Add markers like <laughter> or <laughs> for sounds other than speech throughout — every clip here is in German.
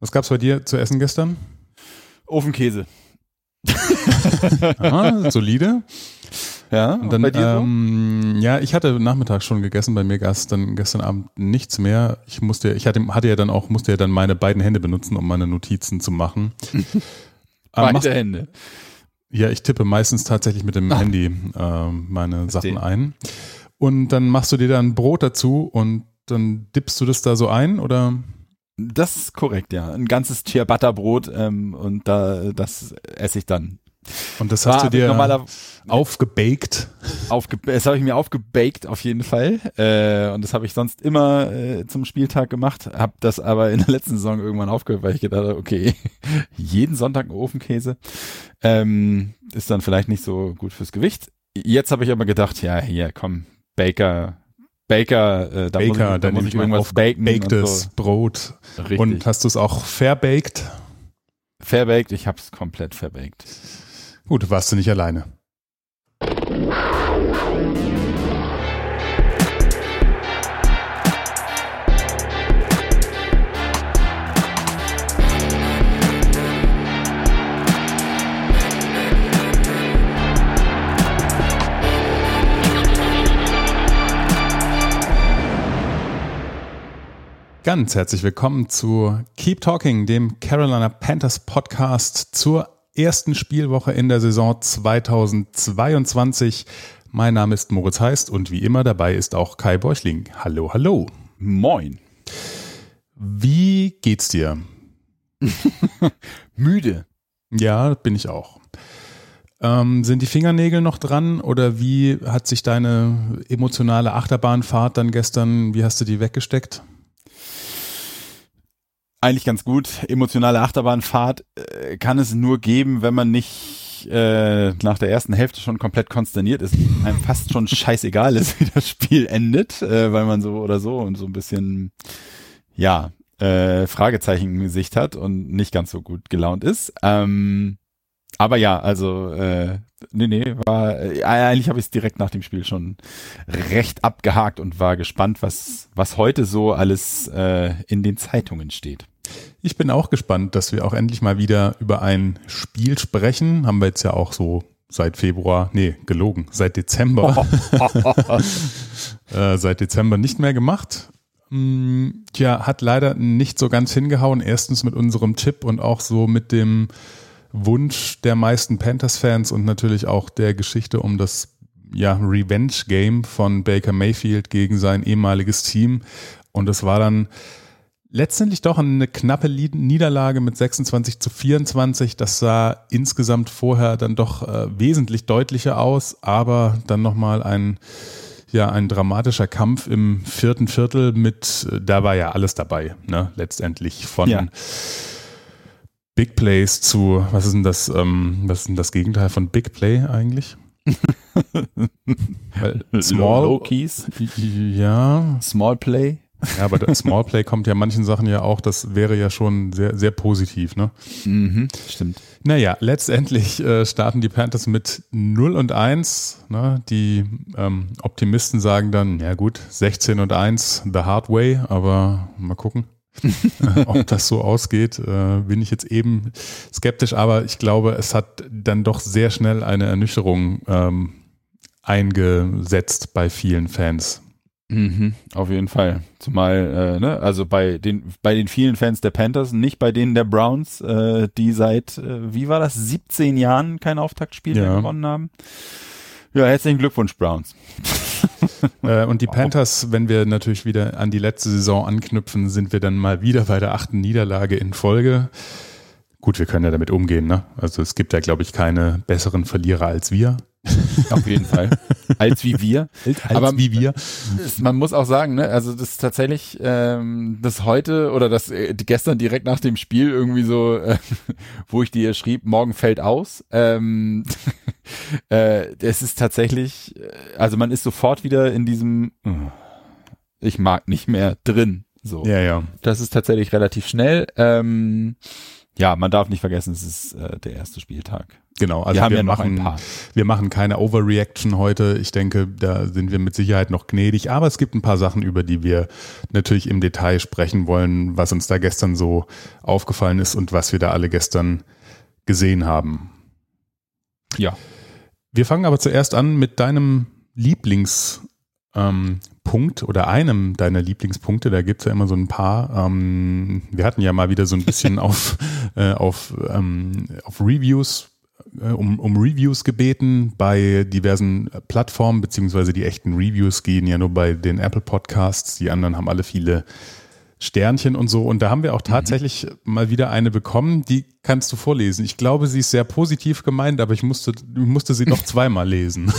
Was gab's bei dir zu essen gestern? Ofenkäse. Aha, solide. Ja, Und dann, bei dir ähm, ja, ich hatte nachmittags schon gegessen, bei mir gab es dann gestern Abend nichts mehr. Ich musste, ich hatte, hatte ja dann auch, musste ja dann meine beiden Hände benutzen, um meine Notizen zu machen. <laughs> so? Ähm, machst- Beide Hände. Ja, ich tippe meistens tatsächlich mit dem Ah. Handy ähm, meine Verstehe. Sachen ein. Und dann machst du dir dann Brot dazu und dann dippst du das da so ein oder? Das ist korrekt, ja. Ein ganzes Ciabatta-Brot ähm, und da, das esse ich dann. Und das hast War du dir normaler aufgebaked. aufge das habe ich mir aufgebaked auf jeden Fall äh, und das habe ich sonst immer äh, zum Spieltag gemacht, habe das aber in der letzten Saison irgendwann aufgehört, weil ich gedacht habe, okay, <laughs> jeden Sonntag ein Ofenkäse ähm, ist dann vielleicht nicht so gut fürs Gewicht. Jetzt habe ich aber gedacht, ja, hier, komm, Baker, Baker, äh, da muss ich, Baker, muss ich ich mein irgendwas baken und aufgebakedes Brot. so. Richtig. Und hast du es auch verbaked? verbaked, ich habe es komplett verbaked. Gut, warst du nicht alleine. Ganz herzlich willkommen zu Keep Talking, dem Carolina Panthers Podcast zur ersten Spielwoche in der Saison 2022. Mein Name ist Moritz Heist und wie immer dabei ist auch Kai Beuchling. Hallo, hallo. Moin. Wie geht's dir? <laughs> Müde. Ja, bin ich auch. Ähm, sind die Fingernägel noch dran oder wie hat sich deine emotionale Achterbahnfahrt dann gestern, wie hast du die weggesteckt? Eigentlich ganz gut. Emotionale Achterbahnfahrt äh, kann es nur geben, wenn man nicht äh, nach der ersten Hälfte schon komplett konsterniert ist, <laughs> einem fast schon scheißegal ist, wie das Spiel endet, äh, weil man so oder so und so ein bisschen, ja, äh, Fragezeichen im Gesicht hat und nicht ganz so gut gelaunt ist. Ähm, aber ja, also äh, nee, nee, war äh, eigentlich habe ich es direkt nach dem Spiel schon recht abgehakt und war gespannt, was was heute so alles äh, in den Zeitungen steht. Ich bin auch gespannt, dass wir auch endlich mal wieder über ein Spiel sprechen. Haben wir jetzt ja auch so seit Februar, nee, gelogen, seit Dezember, <laughs> <laughs> äh, seit Dezember nicht mehr gemacht. Mm, Tja, hat leider nicht so ganz hingehauen. Erstens mit unserem Tipp und auch so mit dem Wunsch der meisten Panthers-Fans und natürlich auch der Geschichte um das ja, Revenge-Game von Baker Mayfield gegen sein ehemaliges Team. Und es war dann letztendlich doch eine knappe Niederlage mit 26 zu 24. Das sah insgesamt vorher dann doch äh, wesentlich deutlicher aus, aber dann nochmal ein, ja, ein dramatischer Kampf im vierten Viertel mit, äh, da war ja alles dabei, ne, letztendlich von Ja. Big Plays zu, was ist denn das, ähm, was ist denn das Gegenteil von Big Play eigentlich? <laughs> Small, Low Keys, ja, Small Play. Ja, aber das Small Play kommt ja manchen Sachen ja auch, das wäre ja schon sehr, sehr positiv, ne? Mhm, stimmt. Naja, letztendlich äh, starten die Panthers mit 0 und 1. Ne? Die ähm, Optimisten sagen dann, ja gut, 16 und 1, the hard way, aber mal gucken. <laughs> ob das so ausgeht, äh, bin ich jetzt eben skeptisch, aber ich glaube, es hat dann doch sehr schnell eine Ernüchterung ähm, eingesetzt bei vielen Fans. Mhm, auf jeden Fall. Zumal, äh, ne, also bei den, bei den vielen Fans der Panthers, nicht bei denen der Browns, äh, die seit, äh, wie war das, 17 Jahren kein Auftaktspiel mehr Ja. gewonnen haben. Ja, herzlichen Glückwunsch, Browns. <laughs> Äh, und die Panthers, wenn wir natürlich wieder an die letzte Saison anknüpfen, sind wir dann mal wieder bei der achten Niederlage in Folge. Gut, wir können ja damit umgehen, ne? Also es gibt ja, glaube ich, keine besseren Verlierer als wir. <laughs> Auf jeden Fall. Als wie wir. Als Aber- wie wir. Man muss auch sagen, ne, also das ist tatsächlich, ähm, das heute oder das äh, gestern direkt nach dem Spiel irgendwie so, äh, wo ich dir schrieb, morgen fällt aus. Ähm, <laughs> äh, es ist tatsächlich, äh, also man ist sofort wieder in diesem, äh, ich mag nicht mehr drin. So. Ja, ja. Das ist tatsächlich relativ schnell. Ähm, ja, man darf nicht vergessen, es ist äh, der erste Spieltag. Genau, also wir, wir ja machen, wir machen keine Overreaction heute. Ich denke, da sind wir mit Sicherheit noch gnädig. Aber es gibt ein paar Sachen, über die wir natürlich im Detail sprechen wollen, was uns da gestern so aufgefallen ist und was wir da alle gestern gesehen haben. Ja. Wir fangen aber zuerst an mit deinem Lieblingspunkt ähm, Punkt oder einem deiner Lieblingspunkte. Da gibt es ja immer so ein paar. Ähm, wir hatten ja mal wieder so ein bisschen <laughs> auf, äh, auf, ähm, auf Reviews äh, um, um Reviews gebeten bei diversen Plattformen, beziehungsweise die echten Reviews gehen ja nur bei den Apple Podcasts. Die anderen haben alle viele Sternchen und so. Und da haben wir auch tatsächlich mhm. mal wieder eine bekommen, die kannst du vorlesen. Ich glaube, sie ist sehr positiv gemeint, aber ich musste, musste sie noch <laughs> zweimal lesen.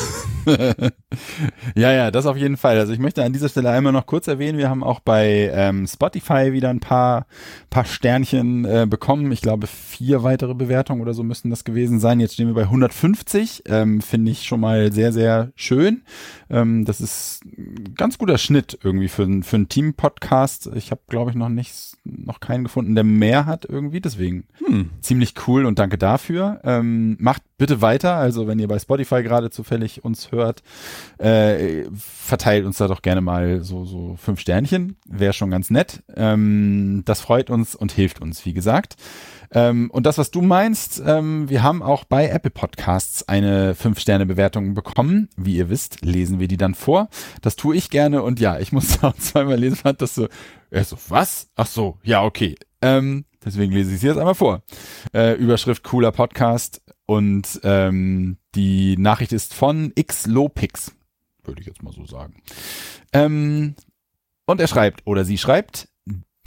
<laughs> ja, ja, das auf jeden Fall. Also ich möchte an dieser Stelle einmal noch kurz erwähnen, wir haben auch bei ähm, Spotify wieder ein paar, paar Sternchen äh, bekommen. Ich glaube, vier weitere Bewertungen oder so müssten das gewesen sein. Jetzt stehen wir bei 150. Ähm, Finde ich schon mal sehr, sehr schön. Ähm, das ist ein ganz guter Schnitt irgendwie für, für einen Team-Podcast. Ich habe, glaube ich, noch nicht, noch keinen gefunden, der mehr hat irgendwie. Deswegen hm. ziemlich cool und danke dafür. Ähm, macht bitte weiter. Also wenn ihr bei Spotify gerade zufällig uns hört, äh, verteilt uns da doch gerne mal so, so fünf Sternchen. Wäre schon ganz nett. Ähm, das freut uns und hilft uns, wie gesagt. Ähm, und das, was du meinst, ähm, wir haben auch bei Apple Podcasts eine 5-Sterne-Bewertung bekommen. Wie ihr wisst, lesen wir die dann vor. Das tue ich gerne und ja, ich muss <laughs> auch zweimal lesen, fand das so, er so, was? Ach so, ja, okay. Ähm, deswegen lese ich sie jetzt einmal vor. Äh, Überschrift cooler Podcast und ähm, die Nachricht ist von X Lopix, würde ich jetzt mal so sagen. Ähm, und er schreibt oder sie schreibt,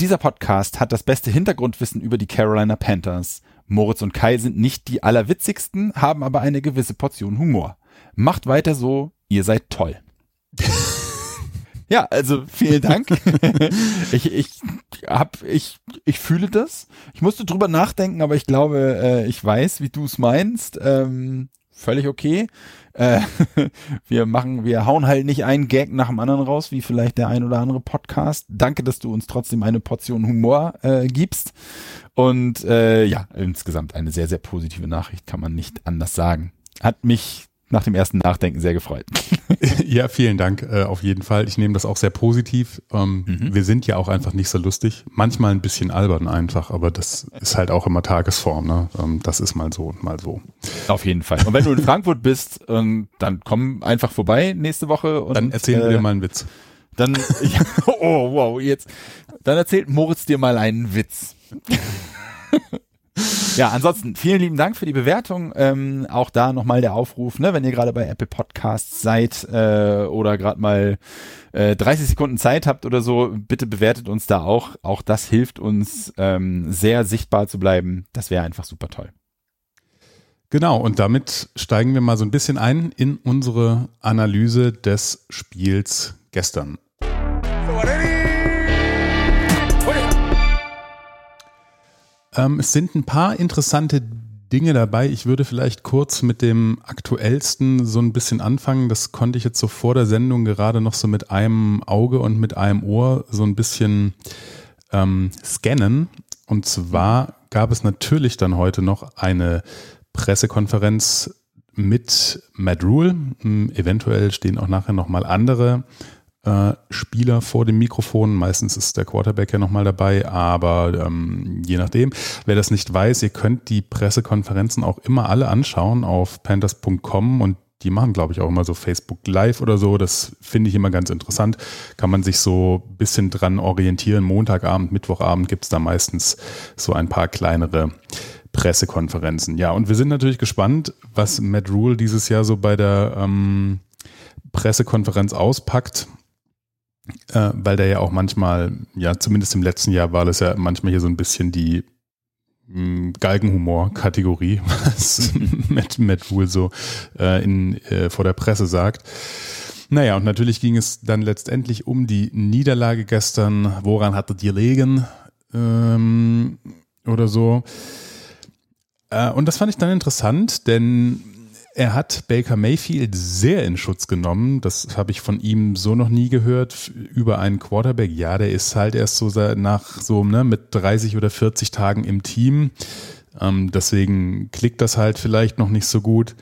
dieser Podcast hat das beste Hintergrundwissen über die Carolina Panthers. Moritz und Kai sind nicht die allerwitzigsten, haben aber eine gewisse Portion Humor. Macht weiter so, ihr seid toll. <laughs> Ja, also vielen Dank. <laughs> ich, ich hab, ich, ich fühle das. Ich musste drüber nachdenken, aber ich glaube, äh, ich weiß, wie du es meinst. Ähm, völlig okay. Äh, <laughs> wir machen, wir hauen halt nicht einen Gag nach dem anderen raus, wie vielleicht der ein oder andere Podcast. Danke, dass du uns trotzdem eine Portion Humor äh, gibst. Und äh, ja, insgesamt eine sehr, sehr positive Nachricht, kann man nicht anders sagen. Hat mich nach dem ersten Nachdenken sehr gefreut. <laughs> ja, vielen Dank äh, auf jeden Fall. Ich nehme das auch sehr positiv. Ähm, mhm. Wir sind ja auch einfach nicht so lustig. Manchmal ein bisschen albern einfach, aber das ist halt auch immer Tagesform. Ne? Ähm, das ist mal so und mal so. Auf jeden Fall. Und wenn du in Frankfurt bist, ähm, dann komm einfach vorbei nächste Woche. Und, dann erzählen äh, wir mal einen Witz. Dann, <laughs> ja, oh wow, jetzt. Dann erzählt Moritz dir mal einen Witz. <laughs> <laughs> Ja, ansonsten vielen lieben Dank für die Bewertung. Ähm, auch da nochmal der Aufruf, ne, wenn ihr gerade bei Apple Podcasts seid äh, oder gerade mal äh, 30 Sekunden Zeit habt oder so, bitte bewertet uns da auch. Auch das hilft uns ähm, sehr sichtbar zu bleiben. Das wäre einfach super toll. Genau, und damit steigen wir mal so ein bisschen ein in unsere Analyse des Spiels gestern. Ähm, es sind ein paar interessante Dinge dabei. Ich würde vielleicht kurz mit dem aktuellsten so ein bisschen anfangen. Das konnte ich jetzt so vor der Sendung gerade noch so mit einem Auge und mit einem Ohr so ein bisschen ähm, scannen. Und zwar gab es natürlich dann heute noch eine Pressekonferenz mit Matt Rule. Hm, eventuell stehen auch nachher nochmal andere äh, Spieler vor dem Mikrofon. Meistens ist der Quarterback ja nochmal dabei, aber ähm, je nachdem. Wer das nicht weiß, ihr könnt die Pressekonferenzen auch immer alle anschauen auf panthers.com und die machen, glaube ich, auch immer so Facebook Live oder so. Das finde ich immer ganz interessant. Kann man sich so ein bisschen dran orientieren. Montagabend, Mittwochabend gibt es da meistens so ein paar kleinere Pressekonferenzen. Ja, und wir sind natürlich gespannt, was Matt Rule dieses Jahr so bei der ähm, Pressekonferenz auspackt äh, weil der ja auch manchmal, ja, zumindest im letzten Jahr war das ja manchmal hier so ein bisschen die hm, Galgenhumor-Kategorie, <laughs> was Matt, Matt wohl so äh, in, äh, vor der Presse sagt. Naja, und natürlich ging es dann letztendlich um die Niederlage gestern. Woran hattet ihr legen? Ähm, oder so. Äh, und das fand ich dann interessant, denn Er hat Baker Mayfield sehr in Schutz genommen. Das habe ich von ihm so noch nie gehört. Über einen Quarterback. Ja, der ist halt erst so nach so ne, mit 30 oder 40 Tagen im Team. Ähm, deswegen klickt das halt vielleicht noch nicht so gut.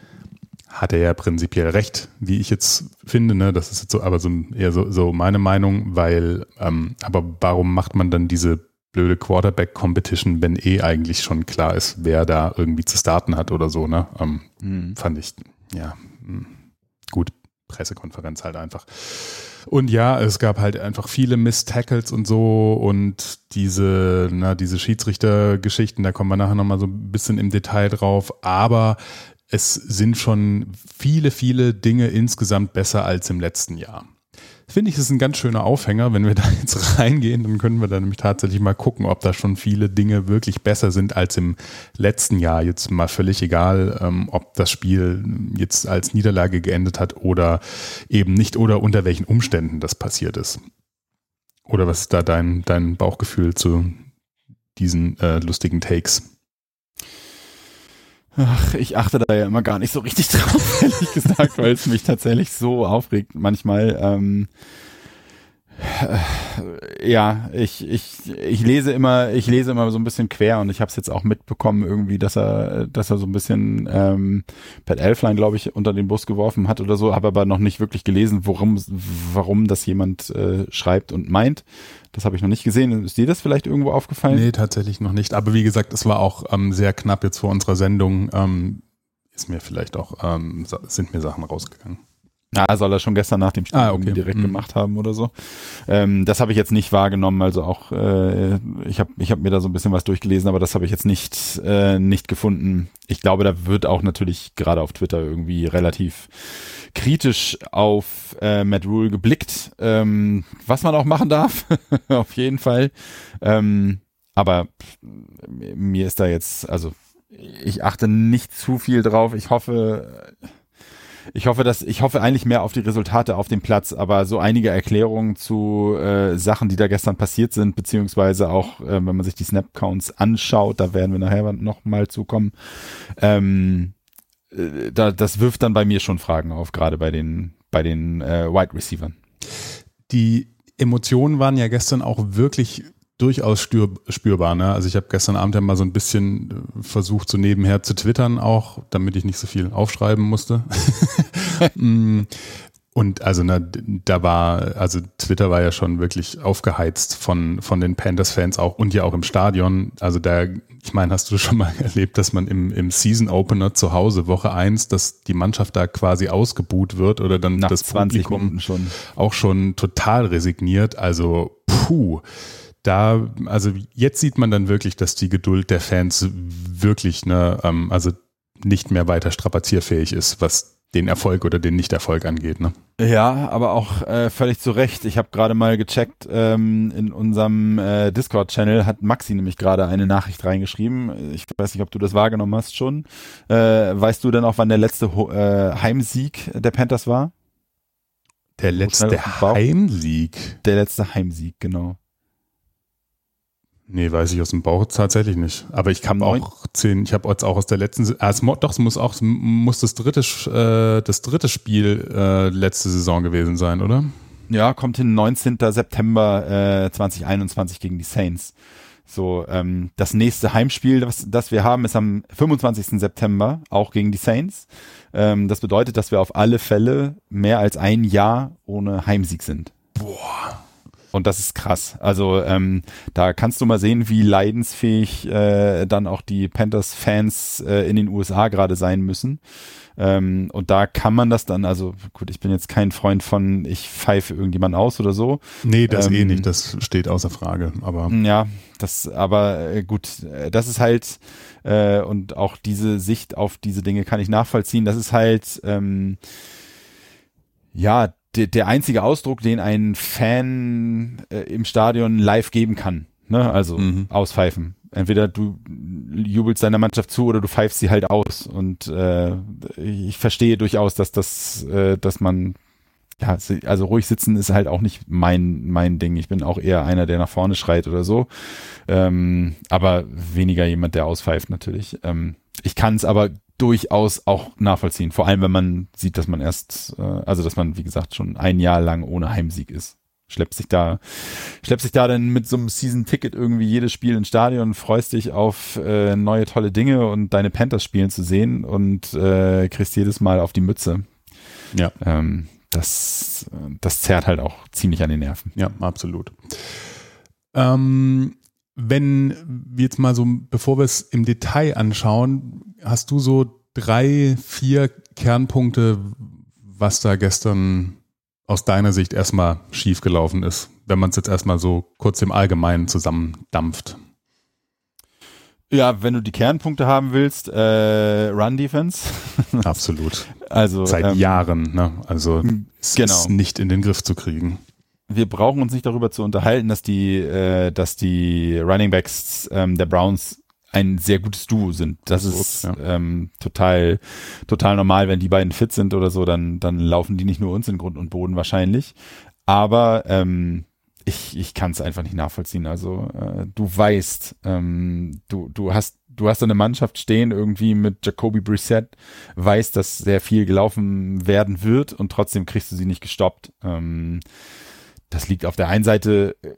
Hat er ja prinzipiell recht, wie ich jetzt finde. Ne? Das ist jetzt so, aber so eher so, so meine Meinung, weil, ähm, aber warum macht man dann diese blöde Quarterback-Competition, wenn eh eigentlich schon klar ist, wer da irgendwie zu starten hat oder so, ne? Ähm, mhm. Fand ich, ja, hm, gut, Pressekonferenz halt einfach. Und ja, es gab halt einfach viele Miss-Tackles und so und diese, na, diese Schiedsrichtergeschichten, da kommen wir nachher nochmal so ein bisschen im Detail drauf, aber es sind schon viele, viele Dinge insgesamt besser als im letzten Jahr finde ich, ist ein ganz schöner Aufhänger. Wenn wir da <laughs> jetzt reingehen, dann können wir da nämlich tatsächlich mal gucken, ob da schon viele Dinge wirklich besser sind als im letzten Jahr. Jetzt mal völlig egal, ähm, ob das Spiel jetzt als Niederlage geendet hat oder eben nicht oder unter welchen Umständen das passiert ist. Oder was ist da dein, dein Bauchgefühl zu diesen äh, lustigen Takes? Ach, ich achte da ja immer gar nicht so richtig drauf, <laughs> ehrlich gesagt, weil es mich tatsächlich so aufregt manchmal. Ähm, äh, ja, ich, ich, ich lese immer, ich lese immer so ein bisschen quer und ich habe es jetzt auch mitbekommen irgendwie, dass er, dass er so ein bisschen ähm, Pat Elfline, glaube ich, unter den Bus geworfen hat oder so, habe aber noch nicht wirklich gelesen, worum, warum das jemand äh, schreibt und meint. Das habe ich noch nicht gesehen. Ist dir das vielleicht irgendwo aufgefallen? Nee, tatsächlich noch nicht. Aber wie gesagt, es war auch ähm, sehr knapp jetzt vor unserer Sendung. Ähm, ist mir vielleicht auch, ähm, sind mir Sachen rausgegangen. Ja, soll er schon gestern nach dem Spiel ah, okay. direkt mhm. gemacht haben oder so. Ähm, das habe ich jetzt nicht wahrgenommen, also auch äh, ich habe ich hab mir da so ein bisschen was durchgelesen, aber das habe ich jetzt nicht äh, nicht gefunden. Ich glaube, da wird auch natürlich gerade auf Twitter irgendwie relativ kritisch auf äh, Matt Rule geblickt, ähm, was man auch machen darf, <laughs> auf jeden Fall. Ähm, aber mir ist da jetzt, also ich achte nicht zu viel drauf. Ich hoffe, ich hoffe, dass ich hoffe eigentlich mehr auf die Resultate auf dem Platz, aber so einige Erklärungen zu äh, Sachen, die da gestern passiert sind, beziehungsweise auch, äh, wenn man sich die Snap-Counts anschaut, da werden wir nachher noch mal zukommen. Ähm, äh, da, das wirft dann bei mir schon Fragen auf, gerade bei den, bei den äh, Wide Receivern. Die Emotionen waren ja gestern auch wirklich durchaus spürbar. Ne? Also ich habe gestern Abend ja mal so ein bisschen äh, versucht, so nebenher zu twittern auch, damit ich nicht so viel aufschreiben musste. <laughs> Mm, und also ne, da war, also Twitter war ja schon wirklich aufgeheizt von, von den Panthers-Fans auch und ja auch im Stadion. Also da, ich meine, hast du schon mal <laughs> erlebt, dass man im, im Season-Opener zu Hause, Woche eins, dass die Mannschaft da quasi ausgebuht wird oder dann Nach das 20 Publikum schon. auch schon total resigniert. Also, puh da, also jetzt sieht man dann wirklich, dass die Geduld der Fans wirklich, ne, ähm, also nicht mehr weiter strapazierfähig ist, was den Erfolg oder den Nichterfolg angeht. Ne? Ja, aber auch äh, völlig zu Recht. Ich habe gerade mal gecheckt, ähm, in unserem äh, Discord-Channel hat Maxi nämlich gerade eine Nachricht reingeschrieben. Ich weiß nicht, ob du das wahrgenommen hast schon. Äh, weißt du denn auch, wann der letzte äh, Heimsieg der Panthers war? Der letzte Heimsieg? Der letzte Heimsieg, genau. Nee, weiß ich aus dem Bauch tatsächlich nicht. Aber ich habe auch zehn, ich habe jetzt auch aus der letzten, ah, es, doch, es muss auch, muss das dritte, äh, das dritte Spiel äh, letzte Saison gewesen sein, oder? Ja, kommt hin 19. September äh, 2021 gegen die Saints. So, ähm, das nächste Heimspiel, das, das wir haben, ist am 25. September, auch gegen die Saints. Ähm, das bedeutet, dass wir auf alle Fälle mehr als ein Jahr ohne Heimsieg sind. Boah. Und das ist krass. Also ähm, da kannst du mal sehen, wie leidensfähig äh, dann auch die Panthers-Fans äh, in den USA gerade sein müssen. Ähm, und da kann man das dann, also gut, ich bin jetzt kein Freund von, ich pfeife irgendjemand aus oder so. Nee, das eh ähm, eh nicht, das steht außer Frage. Aber ja, das, aber äh, gut, äh, das ist halt äh, und auch diese Sicht auf diese Dinge kann ich nachvollziehen. Das ist halt ähm, ja der, der einzige Ausdruck, den ein Fan äh, im Stadion live geben kann. Ne? Also mhm. auspfeifen. Entweder du jubelst deiner Mannschaft zu oder du pfeifst sie halt aus. Und äh, ich verstehe durchaus, dass das, äh, dass man ja, also ruhig sitzen ist halt auch nicht mein, mein Ding. Ich bin auch eher einer, der nach vorne schreit oder so. Ähm, aber weniger jemand, der auspfeift natürlich. Ähm, ich kann es aber durchaus auch nachvollziehen. Vor allem, wenn man sieht, dass man erst, äh, also dass man, wie gesagt, schon ein Jahr lang ohne Heimsieg ist. Schleppt sich da, schleppt sich da dann mit so einem Season-Ticket irgendwie jedes Spiel ins Stadion, freust dich auf äh, neue tolle Dinge und deine Panthers spielen zu sehen und äh, kriegst jedes Mal auf die Mütze. Ja. Ähm, das, das zerrt halt auch ziemlich an den Nerven. Ja, absolut. Ähm, wenn wir jetzt mal so, bevor wir es im Detail anschauen, hast du so drei, vier Kernpunkte, was da gestern aus deiner Sicht erstmal schiefgelaufen ist, wenn man es jetzt erstmal so kurz im Allgemeinen zusammendampft? Ja, wenn du die Kernpunkte haben willst, äh, Run Defense. Absolut. <laughs> Also seit ähm, Jahren, ne? Also es genau. ist nicht in den Griff zu kriegen. Wir brauchen uns nicht darüber zu unterhalten, dass die, äh, dass die Running Backs ähm, der Browns ein sehr gutes Duo sind. Das Absolut, ist ja. ähm, total, total normal, wenn die beiden fit sind oder so, dann, dann laufen die nicht nur uns in Grund und Boden wahrscheinlich. Aber ähm, ich, ich kann es einfach nicht nachvollziehen. Also äh, du weißt, ähm, du, du hast, du hast eine Mannschaft stehen irgendwie mit Jacoby Brissett, weißt, dass sehr viel gelaufen werden wird und trotzdem kriegst du sie nicht gestoppt. Ähm, das liegt auf der einen Seite äh,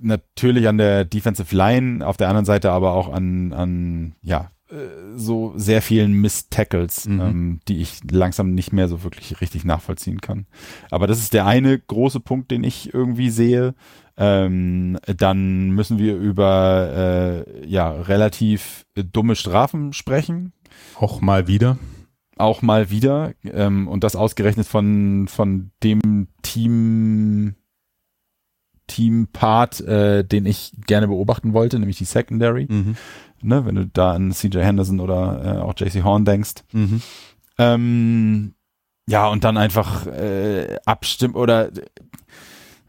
natürlich an der Defensive Line, auf der anderen Seite aber auch an, an ja, äh, so sehr vielen Miss-Tackles, mhm. ähm, die ich langsam nicht mehr so wirklich richtig nachvollziehen kann. Aber das ist der eine große Punkt, den ich irgendwie sehe. Ähm, dann müssen wir über äh, ja relativ dumme Strafen sprechen. Auch mal wieder. Auch mal wieder. Ähm, und das ausgerechnet von, von dem Team, Team-Part, äh, den ich gerne beobachten wollte, nämlich die Secondary. Mhm ne, wenn du da an CJ Henderson oder äh, auch JC Horn denkst. Mhm. Ähm, ja, und dann einfach äh, abstimmen oder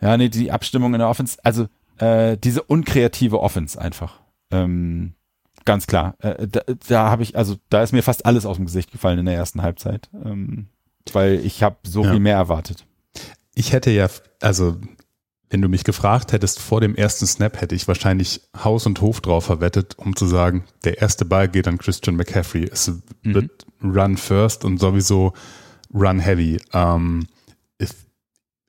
ja, nee, die Abstimmung in der Offense, also äh, diese unkreative Offense einfach. Ähm, ganz klar. Äh, da da habe ich, also da ist mir fast alles aus dem Gesicht gefallen in der ersten Halbzeit, ähm, weil ich habe so ja. viel mehr erwartet. Ich hätte ja, also wenn du mich gefragt hättest vor dem ersten Snap, hätte ich wahrscheinlich Haus und Hof drauf verwettet, um zu sagen, der erste Ball geht an Christian McCaffrey. Es mhm. wird Run first und sowieso Run heavy. Ähm, ich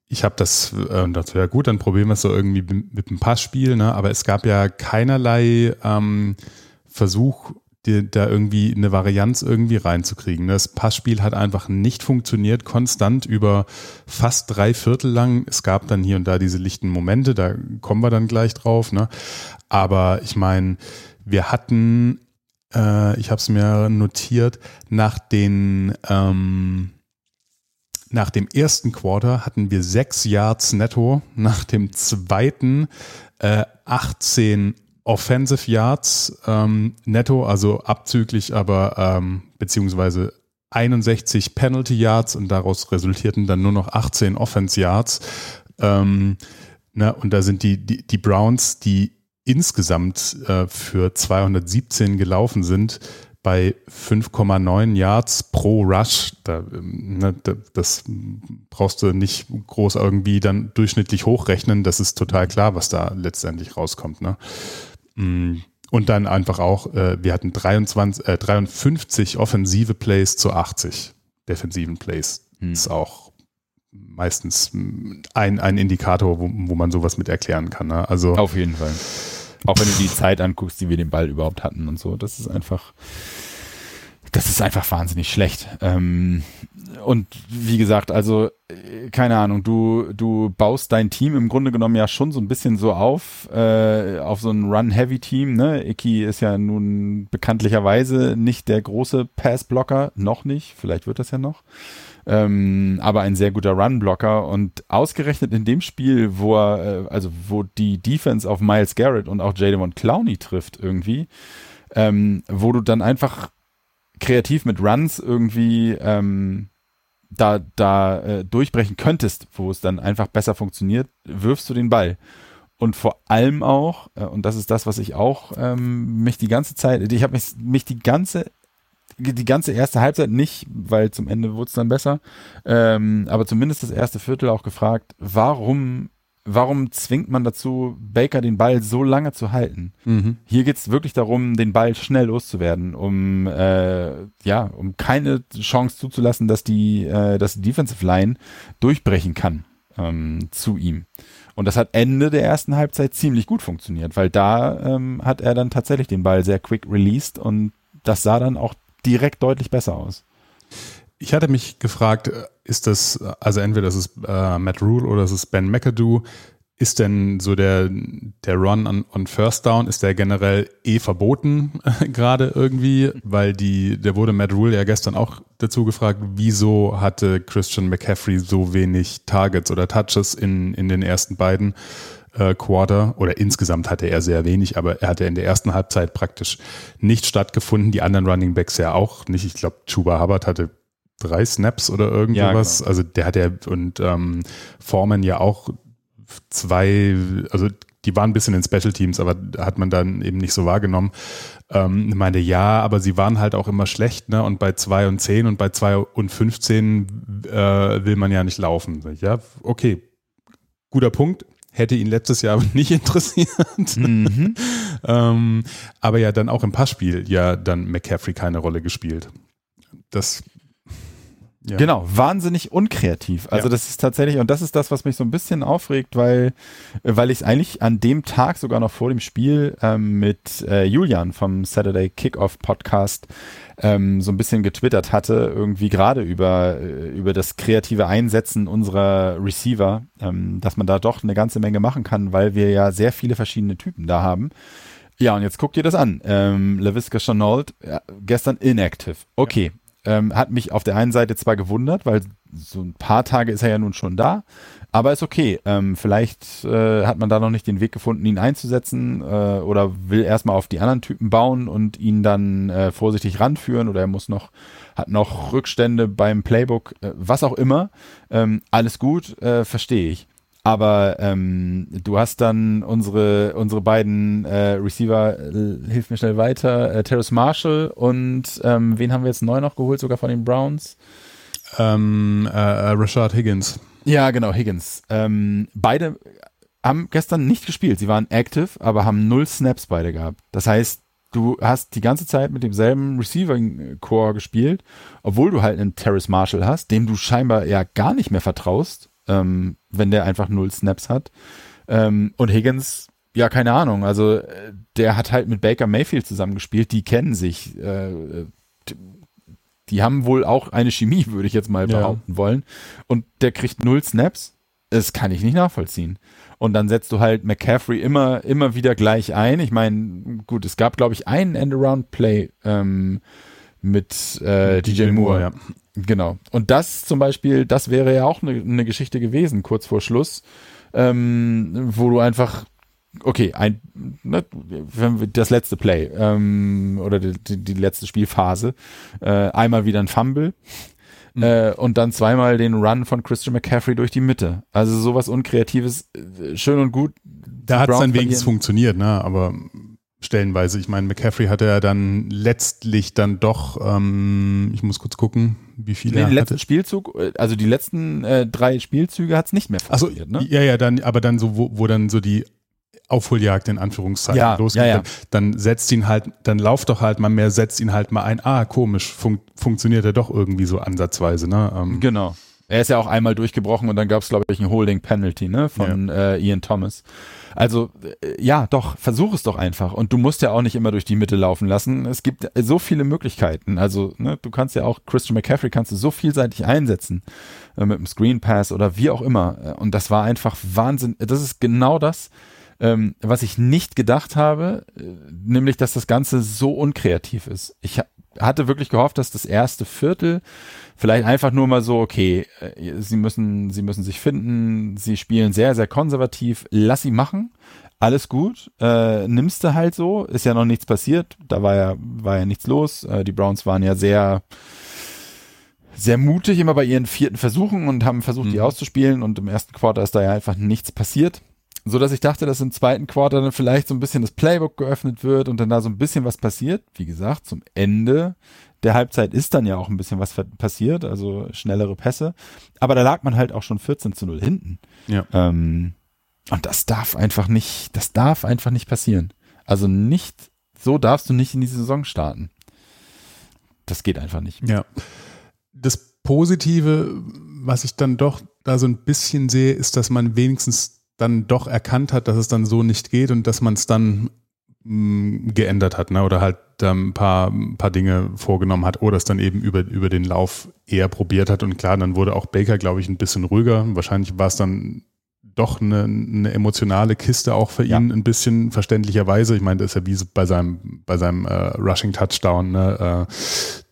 ich habe das äh, dachte, ja gut, dann probieren wir es so irgendwie mit dem Passspiel, ne? aber es gab ja keinerlei ähm, Versuch, die, da irgendwie eine Varianz irgendwie reinzukriegen. Das Passspiel hat einfach nicht funktioniert, konstant über fast drei Viertel lang. Es gab dann hier und da diese lichten Momente, da kommen wir dann gleich drauf. Ne? Aber ich meine, wir hatten, äh, ich habe es mir notiert, nach den ähm, nach dem ersten Quarter hatten wir sechs Yards netto, nach dem zweiten äh, 18 Offensive Yards ähm, netto, also abzüglich aber ähm, beziehungsweise 61 Penalty Yards und daraus resultierten dann nur noch 18 Offense Yards. Ähm, ne, und da sind die, die, die Browns, die insgesamt äh, für 217 gelaufen sind, bei 5,9 Yards pro Rush. Da, ähm, ne, das brauchst du nicht groß irgendwie dann durchschnittlich hochrechnen. Das ist total klar, was da letztendlich rauskommt. Ne? Mm. Und dann einfach auch, äh, wir hatten 23, äh, 53 offensive Plays zu 80 defensiven Plays. Hm. ist auch meistens ein, ein Indikator, wo, wo man sowas mit erklären kann. Ne? Also Auf jeden Fall. Auch wenn du die Zeit anguckst, die wir den Ball überhaupt hatten und so. Das ist einfach, das ist einfach wahnsinnig schlecht. Ähm, und wie gesagt, also keine Ahnung, du du baust dein Team im Grunde genommen ja schon so ein bisschen so auf äh, auf so ein Run-Heavy-Team. Ne, Iki ist ja nun bekanntlicherweise nicht der große Pass-Blocker, noch nicht. Vielleicht wird das ja noch. Ähm, aber ein sehr guter Run-Blocker und ausgerechnet in dem Spiel, wo er, äh, also wo die Defense auf Miles Garrett und auch Jadon Clowney trifft irgendwie, ähm, wo du dann einfach kreativ mit Runs irgendwie ähm, da, da äh, durchbrechen könntest, wo es dann einfach besser funktioniert, wirfst du den Ball. Und vor allem auch, äh, und das ist das, was ich auch ähm, mich die ganze Zeit, ich habe mich, mich die ganze die ganze erste Halbzeit nicht, weil zum Ende wurde es dann besser, ähm, aber zumindest das erste Viertel auch gefragt, warum warum zwingt man dazu, Baker den Ball so lange zu halten? Mhm. Hier geht es wirklich darum, den Ball schnell loszuwerden, um äh, ja, um keine Chance zuzulassen, dass die, äh, dass die Defensive Line durchbrechen kann ähm, zu ihm. Und das hat Ende der ersten Halbzeit ziemlich gut funktioniert, weil da ähm, hat er dann tatsächlich den Ball sehr quick released und das sah dann auch direkt deutlich besser aus. Ich hatte mich gefragt, ist das, also entweder das ist äh, Matt Rule oder das ist Ben McAdoo, ist denn so der, der Run on, on First Down, ist der generell eh verboten <laughs> gerade irgendwie? Weil die, der wurde Matt Rule ja gestern auch dazu gefragt, wieso hatte Christian McCaffrey so wenig Targets oder Touches in, in den ersten beiden äh, Quarter oder insgesamt hatte er sehr wenig, aber er hatte in der ersten Halbzeit praktisch nicht stattgefunden. Die anderen Running Backs ja auch nicht. Ich glaube, Chuba Hubbard hatte drei Snaps oder irgendwas. Ja, genau. Also der hat ja und ähm, Foreman ja auch zwei, also die waren ein bisschen in Special Teams, aber hat man dann eben nicht so wahrgenommen. Ähm, meinte, ja, aber sie waren halt auch immer schlecht, ne? Und bei zwei und zehn und bei zwei und 15 äh, will man ja nicht laufen. Ja, okay. Guter Punkt. Hätte ihn letztes Jahr <laughs> nicht interessiert. Mhm. <laughs> ähm, aber ja, dann auch im Passspiel ja dann McCaffrey keine Rolle gespielt. Das ja. Genau, wahnsinnig unkreativ. Also ja. das ist tatsächlich, und das ist das, was mich so ein bisschen aufregt, weil, weil ich es eigentlich an dem Tag, sogar noch vor dem Spiel, ähm, mit äh, Julian vom Saturday Kickoff Podcast ähm, so ein bisschen getwittert hatte, irgendwie gerade über, äh, über das kreative Einsetzen unserer Receiver, ähm, dass man da doch eine ganze Menge machen kann, weil wir ja sehr viele verschiedene Typen da haben. Ja, und jetzt guckt ihr das an. Ähm, LaVisca Chenault, ja, gestern inactive. Okay, ähm, hat mich auf der einen Seite zwar gewundert, weil so ein paar Tage ist er ja nun schon da, aber ist okay. Ähm, vielleicht äh, hat man da noch nicht den Weg gefunden, ihn einzusetzen äh, oder will erstmal auf die anderen Typen bauen und ihn dann äh, vorsichtig ranführen oder er muss noch, hat noch Rückstände beim Playbook, äh, was auch immer. Ähm, alles gut, äh, verstehe ich. Aber ähm, du hast dann unsere, unsere beiden äh, Receiver, äh, hilf mir schnell weiter, äh, Terrace Marshall und ähm, wen haben wir jetzt neu noch geholt, sogar von den Browns? Ähm, äh, äh, Rashad Higgins. Ja, genau, Higgins. Ähm, beide haben gestern nicht gespielt. Sie waren active, aber haben null Snaps beide gehabt. Das heißt, du hast die ganze Zeit mit demselben Receiving Core gespielt, obwohl du halt einen Terrace Marshall hast, dem du scheinbar ja gar nicht mehr vertraust ähm, wenn der einfach null Snaps hat. Ähm, und Higgins, ja, keine Ahnung. Also äh, der hat halt mit Baker Mayfield zusammengespielt, die kennen sich. Äh, die haben wohl auch eine Chemie, <laughs> würde ich jetzt mal behaupten ja. wollen. Und der kriegt null Snaps. Das kann ich nicht nachvollziehen. Und dann setzt du halt McCaffrey immer, immer wieder gleich ein. Ich meine, gut, es gab, glaube ich, einen End-Around-Play ähm, mit äh, DJ, DJ Moore. Moore ja. Genau. Und das zum Beispiel, das wäre ja auch eine, eine Geschichte gewesen, kurz vor Schluss, ähm, wo du einfach, okay, ein, ne, das letzte Play ähm, oder die, die, die, letzte Spielphase, äh, einmal wieder ein Fumble. Mhm. Äh, und dann zweimal den Run von Christian McCaffrey durch die Mitte. Also sowas Unkreatives, äh, schön und gut. Da hat es dann wenigstens funktioniert, ne? Aber stellenweise. Ich meine, McCaffrey hatte ja dann letztlich dann doch, ähm, ich muss kurz gucken, wie viele Den letzten. Spielzug, äh, also die letzten äh, drei Spielzüge hat es nicht mehr funktioniert, so, ne? Ja, ja, dann, aber dann so, wo, wo dann so die Aufholjagd in Anführungszeichen ja, losgeht, ja, ja. Dann, dann setzt ihn halt, dann lauft doch halt mal mehr, setzt ihn halt mal ein, ah, komisch, fun funktioniert er doch irgendwie so ansatzweise, ne? Ähm, genau. Er ist ja auch einmal durchgebrochen und dann gab es, glaube ich, ein Holding Penalty, ne, von äh, Ian Thomas. Also äh, ja, doch, versuch es doch einfach. Und du musst ja auch nicht immer durch die Mitte laufen lassen. Es gibt so viele Möglichkeiten. Also ne, du kannst ja auch Christian McCaffrey kannst du so vielseitig einsetzen äh, mit dem Screen Pass oder wie auch immer. Und das war einfach Wahnsinn. Das ist genau das, ähm, was ich nicht gedacht habe, äh, nämlich, dass das Ganze so unkreativ ist. Ich hatte wirklich gehofft, dass das erste Viertel vielleicht einfach nur mal so, okay, äh, sie müssen, sie müssen sich finden, sie spielen sehr, sehr konservativ, lass sie machen, alles gut, äh, nimmst du halt so, ist ja noch nichts passiert, da war ja, war ja nichts los, äh, die Browns waren ja sehr, sehr mutig immer bei ihren vierten Versuchen und haben versucht, mhm. die auszuspielen und im ersten Quarter ist da ja einfach nichts passiert. So dass ich dachte, dass im zweiten Quarter dann vielleicht so ein bisschen das Playbook geöffnet wird und dann da so ein bisschen was passiert. Wie gesagt, zum Ende der Halbzeit ist dann ja auch ein bisschen was passiert, also schnellere Pässe. Aber da lag man halt auch schon 14 zu 0 hinten. Ja. Ähm, Und das darf einfach nicht, das darf einfach nicht passieren. Also nicht, so darfst du nicht in die Saison starten. Das geht einfach nicht. Ja. Das Positive, was ich dann doch da so ein bisschen sehe, ist, dass man wenigstens dann doch erkannt hat, dass es dann so nicht geht und dass man es dann mh, geändert hat, ne? Oder halt ähm, ein paar, paar Dinge vorgenommen hat oder es dann eben über, über den Lauf eher probiert hat. Und klar, dann wurde auch Baker, glaube ich, ein bisschen ruhiger. Wahrscheinlich war es dann doch eine, eine emotionale Kiste auch für ihn, ja. ein bisschen verständlicherweise. Ich meine, das ist ja wie bei seinem, bei seinem äh, Rushing Touchdown, ne?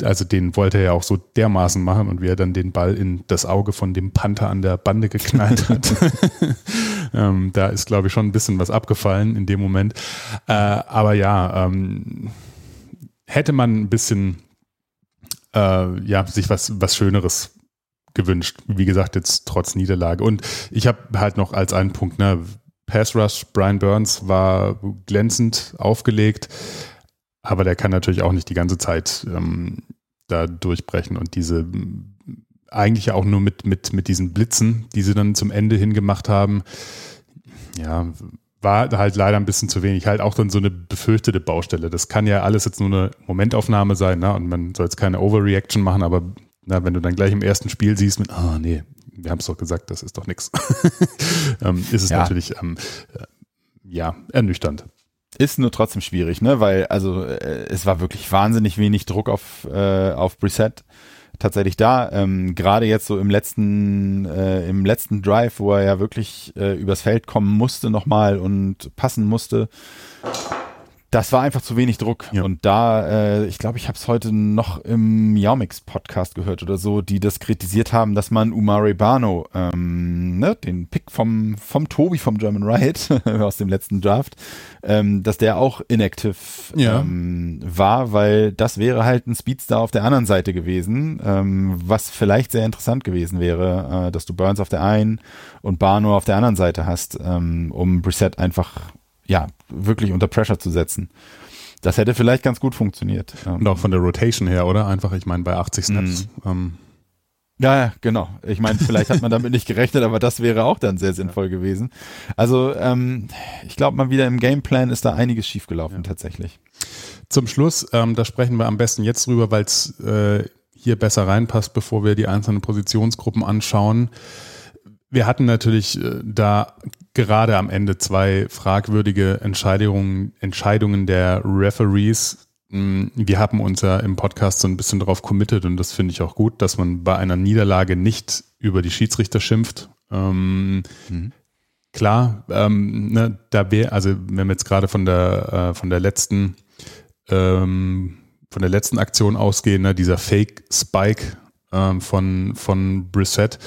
äh, also den wollte er ja auch so dermaßen machen und wie er dann den Ball in das Auge von dem Panther an der Bande geknallt hat. <laughs> ähm, da ist, glaube ich, schon ein bisschen was abgefallen in dem Moment. Äh, aber ja, ähm, hätte man ein bisschen äh, ja, sich was, was Schöneres gewünscht. Wie gesagt, jetzt trotz Niederlage. Und ich habe halt noch als einen Punkt, ne, Pass Rush, Brian Burns war glänzend aufgelegt, aber der kann natürlich auch nicht die ganze Zeit ähm, da durchbrechen und diese eigentlich auch nur mit, mit, mit diesen Blitzen, die sie dann zum Ende hingemacht haben, ja, war halt leider ein bisschen zu wenig. Halt auch dann so eine befürchtete Baustelle. Das kann ja alles jetzt nur eine Momentaufnahme sein, ne? Und man soll jetzt keine Overreaction machen, aber na, wenn du dann gleich im ersten Spiel siehst mit, ah oh, nee, wir haben es doch gesagt, das ist doch nichts, <laughs> ähm, ist es ja. natürlich ähm, äh, ja ernüchternd. Ist nur trotzdem schwierig, ne? Weil also äh, es war wirklich wahnsinnig wenig Druck auf äh, auf Preset tatsächlich da. Ähm, Gerade jetzt so im letzten äh, im letzten Drive, wo er ja wirklich äh, übers Feld kommen musste nochmal und passen musste das war einfach zu wenig Druck. Ja. Und da, äh, ich glaube, ich habe es heute noch im Yaumix Podcast gehört oder so, die das kritisiert haben, dass man Umare Bano, ähm, ne, den Pick vom, vom Tobi vom German Riot <laughs> aus dem letzten Draft, ähm, dass der auch inactive ja. ähm, war, weil das wäre halt ein Speedstar auf der anderen Seite gewesen, ähm, was vielleicht sehr interessant gewesen wäre, äh, dass du Burns auf der einen und Bano auf der anderen Seite hast, ähm, um Brissett einfach ja, wirklich unter Pressure zu setzen. Das hätte vielleicht ganz gut funktioniert. Und auch von der Rotation her, oder? Einfach, ich meine, bei 80 Snaps. Mm. Ähm. Ja, ja, genau. Ich meine, vielleicht hat man damit nicht gerechnet, aber das wäre auch dann sehr sinnvoll gewesen. Also ähm, ich glaube mal wieder im Gameplan ist da einiges schiefgelaufen ja. tatsächlich. Zum Schluss, ähm, da sprechen wir am besten jetzt drüber, weil es äh, hier besser reinpasst, bevor wir die einzelnen Positionsgruppen anschauen. Wir hatten natürlich äh, da gerade am Ende zwei fragwürdige Entscheidungen, Entscheidungen der Referees. Hm, wir haben uns ja im Podcast so ein bisschen darauf committed und das finde ich auch gut, dass man bei einer Niederlage nicht über die Schiedsrichter schimpft. Ähm, mhm. Klar, ähm, ne, da wäre, also wenn wir jetzt gerade von der äh, von der letzten ähm, von der letzten Aktion ausgehen, ne, dieser Fake Spike ähm, von von Brissett,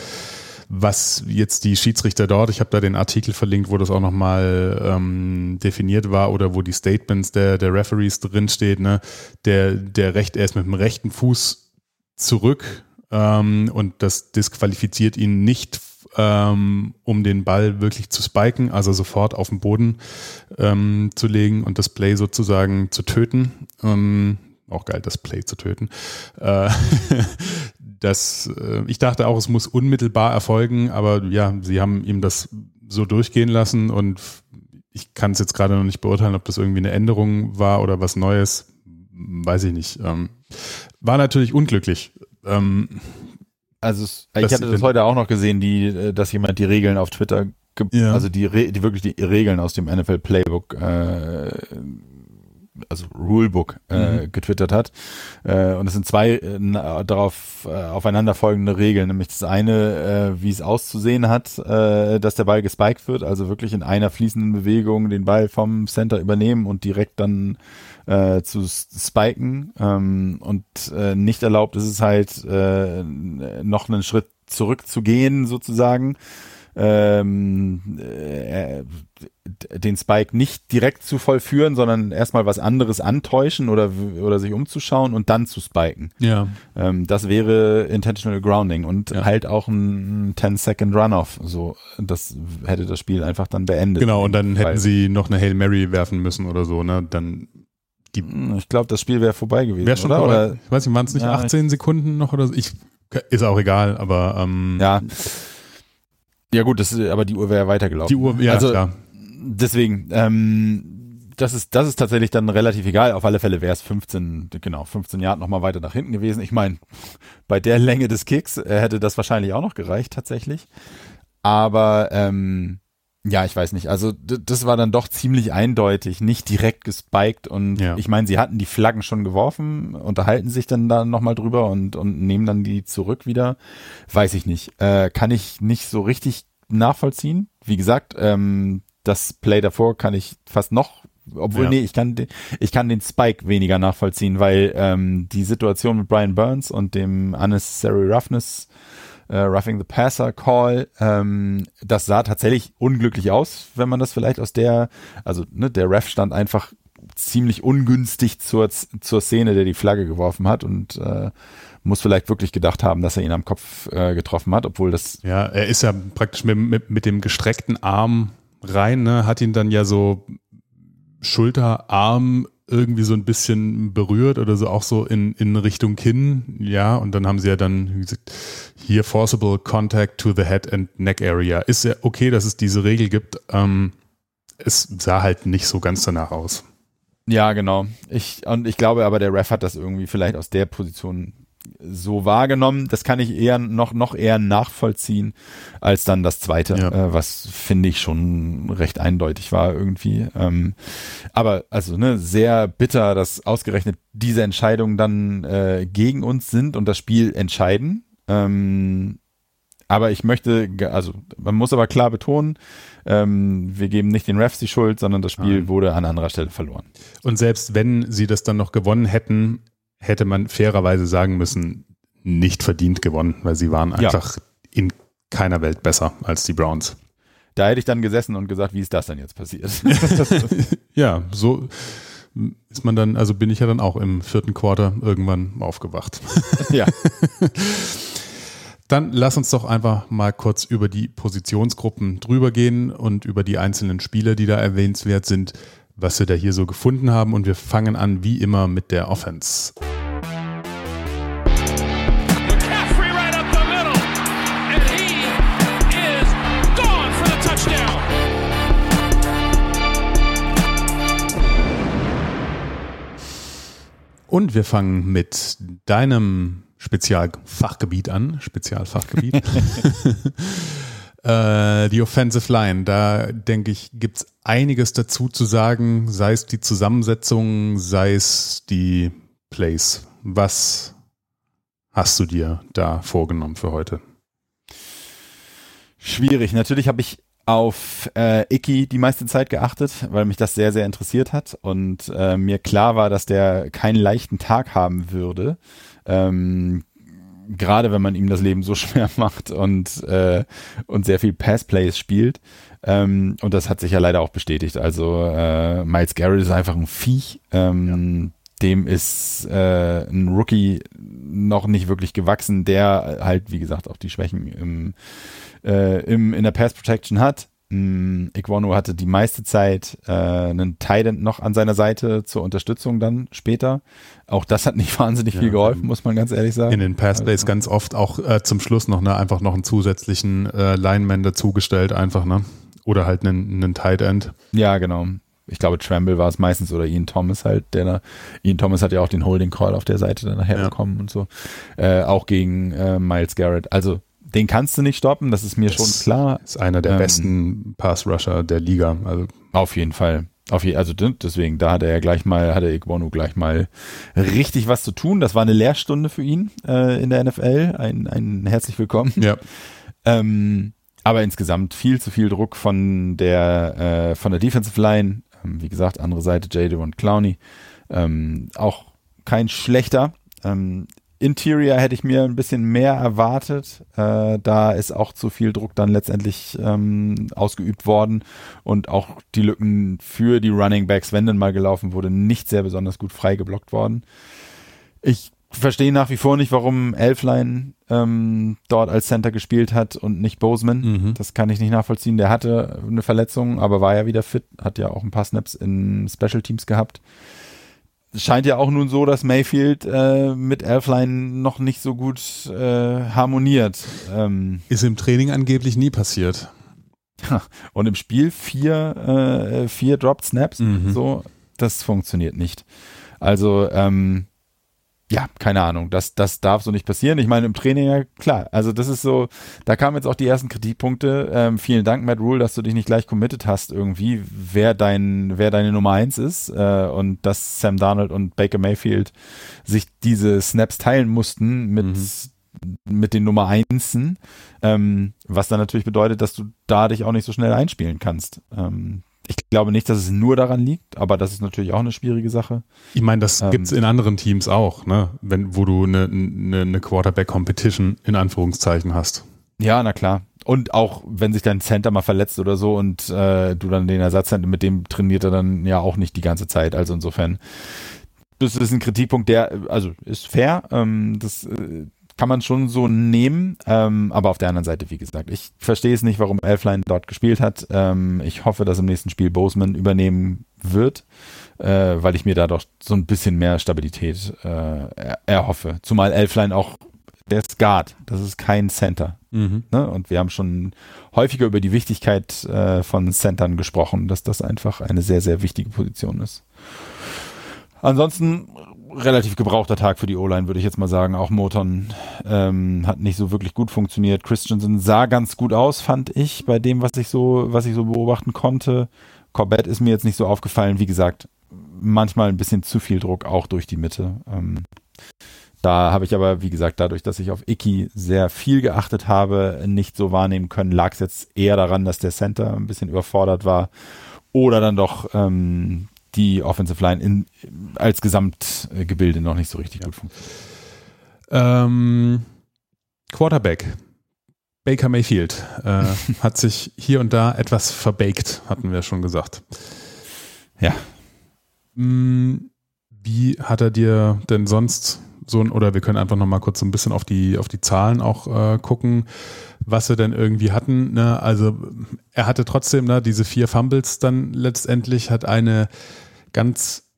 was jetzt die Schiedsrichter dort, ich habe da den Artikel verlinkt, wo das auch nochmal ähm, definiert war oder wo die Statements der, der Referees drinsteht, ne, der, der recht, er ist mit dem rechten Fuß zurück ähm, und das disqualifiziert ihn nicht ähm, um den Ball wirklich zu spiken, also sofort auf den Boden ähm, zu legen und das Play sozusagen zu töten. Ähm, auch geil, das Play zu töten. Äh, <laughs> das, äh, ich dachte auch, es muss unmittelbar erfolgen, aber ja, sie haben ihm das so durchgehen lassen und ich kann es jetzt gerade noch nicht beurteilen, ob das irgendwie eine Änderung war oder was Neues, weiß ich nicht. Ähm, war natürlich unglücklich. Ähm, also es, ich hatte das heute auch noch gesehen, die, äh, dass jemand die Regeln auf Twitter, ja. also die, die wirklich die Regeln aus dem NFL Playbook äh, also Rulebook äh, mhm. getwittert hat. Äh, und es sind zwei äh, darauf äh, aufeinanderfolgende Regeln, nämlich das eine, äh, wie es auszusehen hat, äh, dass der Ball gespiked wird, also wirklich in einer fließenden Bewegung den Ball vom Center übernehmen und direkt dann äh, zu spiken. Ähm, und äh, nicht erlaubt ist es halt, äh, noch einen Schritt zurückzugehen sozusagen ähm, äh, den Spike nicht direkt zu vollführen, sondern erstmal was anderes antäuschen oder, oder sich umzuschauen und dann zu spiken. Ja. Ähm, das wäre Intentional Grounding und ja. halt auch ein 10-Second Runoff. So, das hätte das Spiel einfach dann beendet. Genau, und dann hätten sie noch eine Hail Mary werfen müssen oder so, ne? Dann die hm, ich glaube, das Spiel wäre vorbei gewesen. Wäre schon, oder? oder? Ich weiß nicht, waren es nicht ja, 18 Sekunden noch oder so? Ich, ist auch egal, aber ähm, ja Ja gut, das, aber die Uhr wäre ja weitergelaufen. Die Uhr, ja, also, klar. Deswegen, ähm, das ist, das ist tatsächlich dann relativ egal. Auf alle Fälle wäre es 15, genau, 15 Jahre nochmal weiter nach hinten gewesen. Ich meine, bei der Länge des Kicks äh, hätte das wahrscheinlich auch noch gereicht, tatsächlich. Aber ähm, ja, ich weiß nicht. Also das war dann doch ziemlich eindeutig, nicht direkt gespiked und Ja. ich meine, sie hatten die Flaggen schon geworfen, unterhalten sich dann da nochmal drüber und, und nehmen dann die zurück wieder. Weiß ich nicht. Äh, kann ich nicht so richtig nachvollziehen. Wie gesagt, ähm, das Play davor kann ich fast noch, obwohl, Ja. nee, ich kann, den, ich kann den Spike weniger nachvollziehen, weil ähm, die Situation mit Brian Burns und dem Unnecessary Roughness äh, Roughing the Passer Call, ähm, das sah tatsächlich unglücklich aus, wenn man das vielleicht aus der, also ne, der Ref stand einfach ziemlich ungünstig zur, zur Szene, der die Flagge geworfen hat und äh, muss vielleicht wirklich gedacht haben, dass er ihn am Kopf äh, getroffen hat, obwohl das Ja, er ist ja praktisch mit, mit, mit dem gestreckten Arm rein, ne, hat ihn dann ja so Schulter, Arm irgendwie so ein bisschen berührt oder so auch so in, in Richtung Kinn, ja, und dann haben sie ja dann gesagt, hier forcible contact to the head and neck area. Ist ja okay, dass es diese Regel gibt. Ähm, es sah halt nicht so ganz danach aus. Ja, genau. Ich, und ich glaube aber, der Ref hat das irgendwie vielleicht aus der Position so wahrgenommen. Das kann ich eher noch, noch eher nachvollziehen als dann das zweite, Ja. äh, was finde ich schon recht eindeutig war irgendwie. Ähm, aber also, ne, sehr bitter, dass ausgerechnet diese Entscheidungen dann äh, gegen uns sind und das Spiel entscheiden. Ähm, aber ich möchte, also man muss aber klar betonen, ähm, wir geben nicht den Refs die Schuld, sondern das Spiel Nein. wurde an anderer Stelle verloren. Und selbst wenn sie das dann noch gewonnen hätten, hätte man fairerweise sagen müssen, nicht verdient gewonnen, weil sie waren Ja. einfach in keiner Welt besser als die Browns. Da hätte ich dann gesessen und gesagt, wie ist das denn jetzt passiert? <laughs> Ja, so ist man dann, also bin ich ja dann auch im vierten Quarter irgendwann aufgewacht. <laughs> ja. Dann lass uns doch einfach mal kurz über die Positionsgruppen drüber gehen und über die einzelnen Spieler, die da erwähnenswert sind, was wir da hier so gefunden haben. Und wir fangen an wie immer mit der Offense. Und wir fangen mit deinem Spezialfachgebiet an, Spezialfachgebiet. <laughs> äh, die Offensive Line, da denke ich, gibt's einiges dazu zu sagen, sei es die Zusammensetzung, sei es die Plays. Was hast du dir da vorgenommen für heute? Schwierig. Natürlich habe ich auf äh, Icky die meiste Zeit geachtet, weil mich das sehr, sehr interessiert hat und äh, mir klar war, dass der keinen leichten Tag haben würde. Ähm, Gerade wenn man ihm das Leben so <laughs> schwer macht und, äh, und sehr viel Passplays spielt. Ähm, und das hat sich ja leider auch bestätigt. Also äh, Miles Garrett ist einfach ein Viech. Ähm, Dem ist äh, ein Rookie noch nicht wirklich gewachsen, der halt, wie gesagt, auch die Schwächen im äh, im, in der Pass Protection hat. Mm, Iquano hatte die meiste Zeit äh, einen Tident noch an seiner Seite zur Unterstützung dann später. Auch das hat nicht <laughs> wahnsinnig viel geholfen, muss man ganz ehrlich sagen. In den Passplays ganz oft auch äh, zum Schluss noch ne, einfach noch einen zusätzlichen äh, Lineman dazugestellt, einfach, ne? Oder halt einen, einen Tight End. Ja, genau. Ich glaube, Tremble war es meistens oder Ian Thomas halt, der da, Ian Thomas hat ja auch den Holding Call auf der Seite dann nachher Ja. bekommen und so. Äh, auch gegen äh, Miles Garrett. Also, den kannst du nicht stoppen, das ist mir Das schon klar. Ist einer der Ähm, besten Pass-Rusher der Liga. Also Auf jeden Fall. Auf je, also de- deswegen, da hat er ja gleich mal, hatte Igbono gleich mal richtig was zu tun. Das war eine Lehrstunde für ihn äh, in der NFL. Ein, ein herzlich willkommen. ja, Ähm, aber insgesamt viel zu viel Druck von der äh, von der Defensive Line. Ähm, wie gesagt, andere Seite Jade und Clowney. Ähm, auch kein schlechter. Ähm, Interior hätte ich mir ein bisschen mehr erwartet. Äh, da ist auch zu viel Druck dann letztendlich ähm, ausgeübt worden und auch die Lücken für die Running Backs, wenn dann mal gelaufen wurde, nicht sehr besonders gut frei geblockt worden. Ich verstehe nach wie vor nicht, warum Elfline ähm, dort als Center gespielt hat und nicht Bozeman. Mhm. Das kann ich nicht nachvollziehen. Der hatte eine Verletzung, aber war ja wieder fit, hat ja auch ein paar Snaps in Special Teams gehabt. Scheint ja auch nun so, dass Mayfield äh, mit Elfline noch nicht so gut äh, harmoniert. Ähm, Ist im Training angeblich nie passiert. <laughs> und im Spiel vier, äh, vier Dropped Snaps, Mhm. so, das funktioniert nicht. Also, ähm, ja, keine Ahnung, das, das darf so nicht passieren. Ich meine, im Training, ja klar, also das ist so, da kamen jetzt auch die ersten Kritikpunkte. Ähm, vielen Dank, Matt Rule, dass du dich nicht gleich committed hast irgendwie, wer dein, wer deine Nummer eins ist äh, und dass Sam Darnold und Baker Mayfield sich diese Snaps teilen mussten mit, mit den Nummer Einsen, ähm, was dann natürlich bedeutet, dass du da dich auch nicht so schnell einspielen kannst. Ähm, ich glaube nicht, dass es nur daran liegt, aber das ist natürlich auch eine schwierige Sache. Ich meine, das Ähm, gibt's in anderen Teams auch, ne? Wenn, wo du eine, eine, eine Quarterback-Competition in Anführungszeichen hast. Ja, na klar. Und auch wenn sich dein Center mal verletzt oder so und äh, du dann den Ersatzcenter, mit dem trainiert er dann ja auch nicht die ganze Zeit. Also insofern, das ist ein Kritikpunkt, der, also ist fair. Ähm, das äh, kann man schon so nehmen. Ähm, aber auf der anderen Seite, wie gesagt, ich verstehe es nicht, warum Elfline dort gespielt hat. Ähm, ich hoffe, dass im nächsten Spiel Boseman übernehmen wird, äh, weil ich mir da doch so ein bisschen mehr Stabilität äh, er erhoffe. Zumal Elfline auch der Guard, das ist kein Center. Mhm. Ne? Und wir haben schon häufiger über die Wichtigkeit äh, von Centern gesprochen, dass das einfach eine sehr, sehr wichtige Position ist. Ansonsten relativ gebrauchter Tag für die O-Line, würde ich jetzt mal sagen. Auch Moton ähm, hat nicht so wirklich gut funktioniert. Christensen sah ganz gut aus, fand ich, bei dem, was ich so, was ich so beobachten konnte. Corbett ist mir jetzt nicht so aufgefallen. Wie gesagt, manchmal ein bisschen zu viel Druck auch durch die Mitte. Ähm, da habe ich aber, wie gesagt, dadurch, dass ich auf Icky sehr viel geachtet habe, nicht so wahrnehmen können, lag es jetzt eher daran, dass der Center ein bisschen überfordert war oder dann doch ähm, die Offensive Line in, als Gesamtgebilde noch nicht so richtig gut funktioniert. Ähm, Quarterback. Baker Mayfield äh, <laughs> hat sich hier und da etwas verbaked, hatten wir schon gesagt. Ja. Mm, Wie hat er dir denn sonst so ein, oder wir können einfach nochmal kurz so ein bisschen auf die, auf die Zahlen auch äh, gucken, was sie denn irgendwie hatten. Ne? Also er hatte trotzdem ne, diese vier Fumbles dann letztendlich, hat eine ganz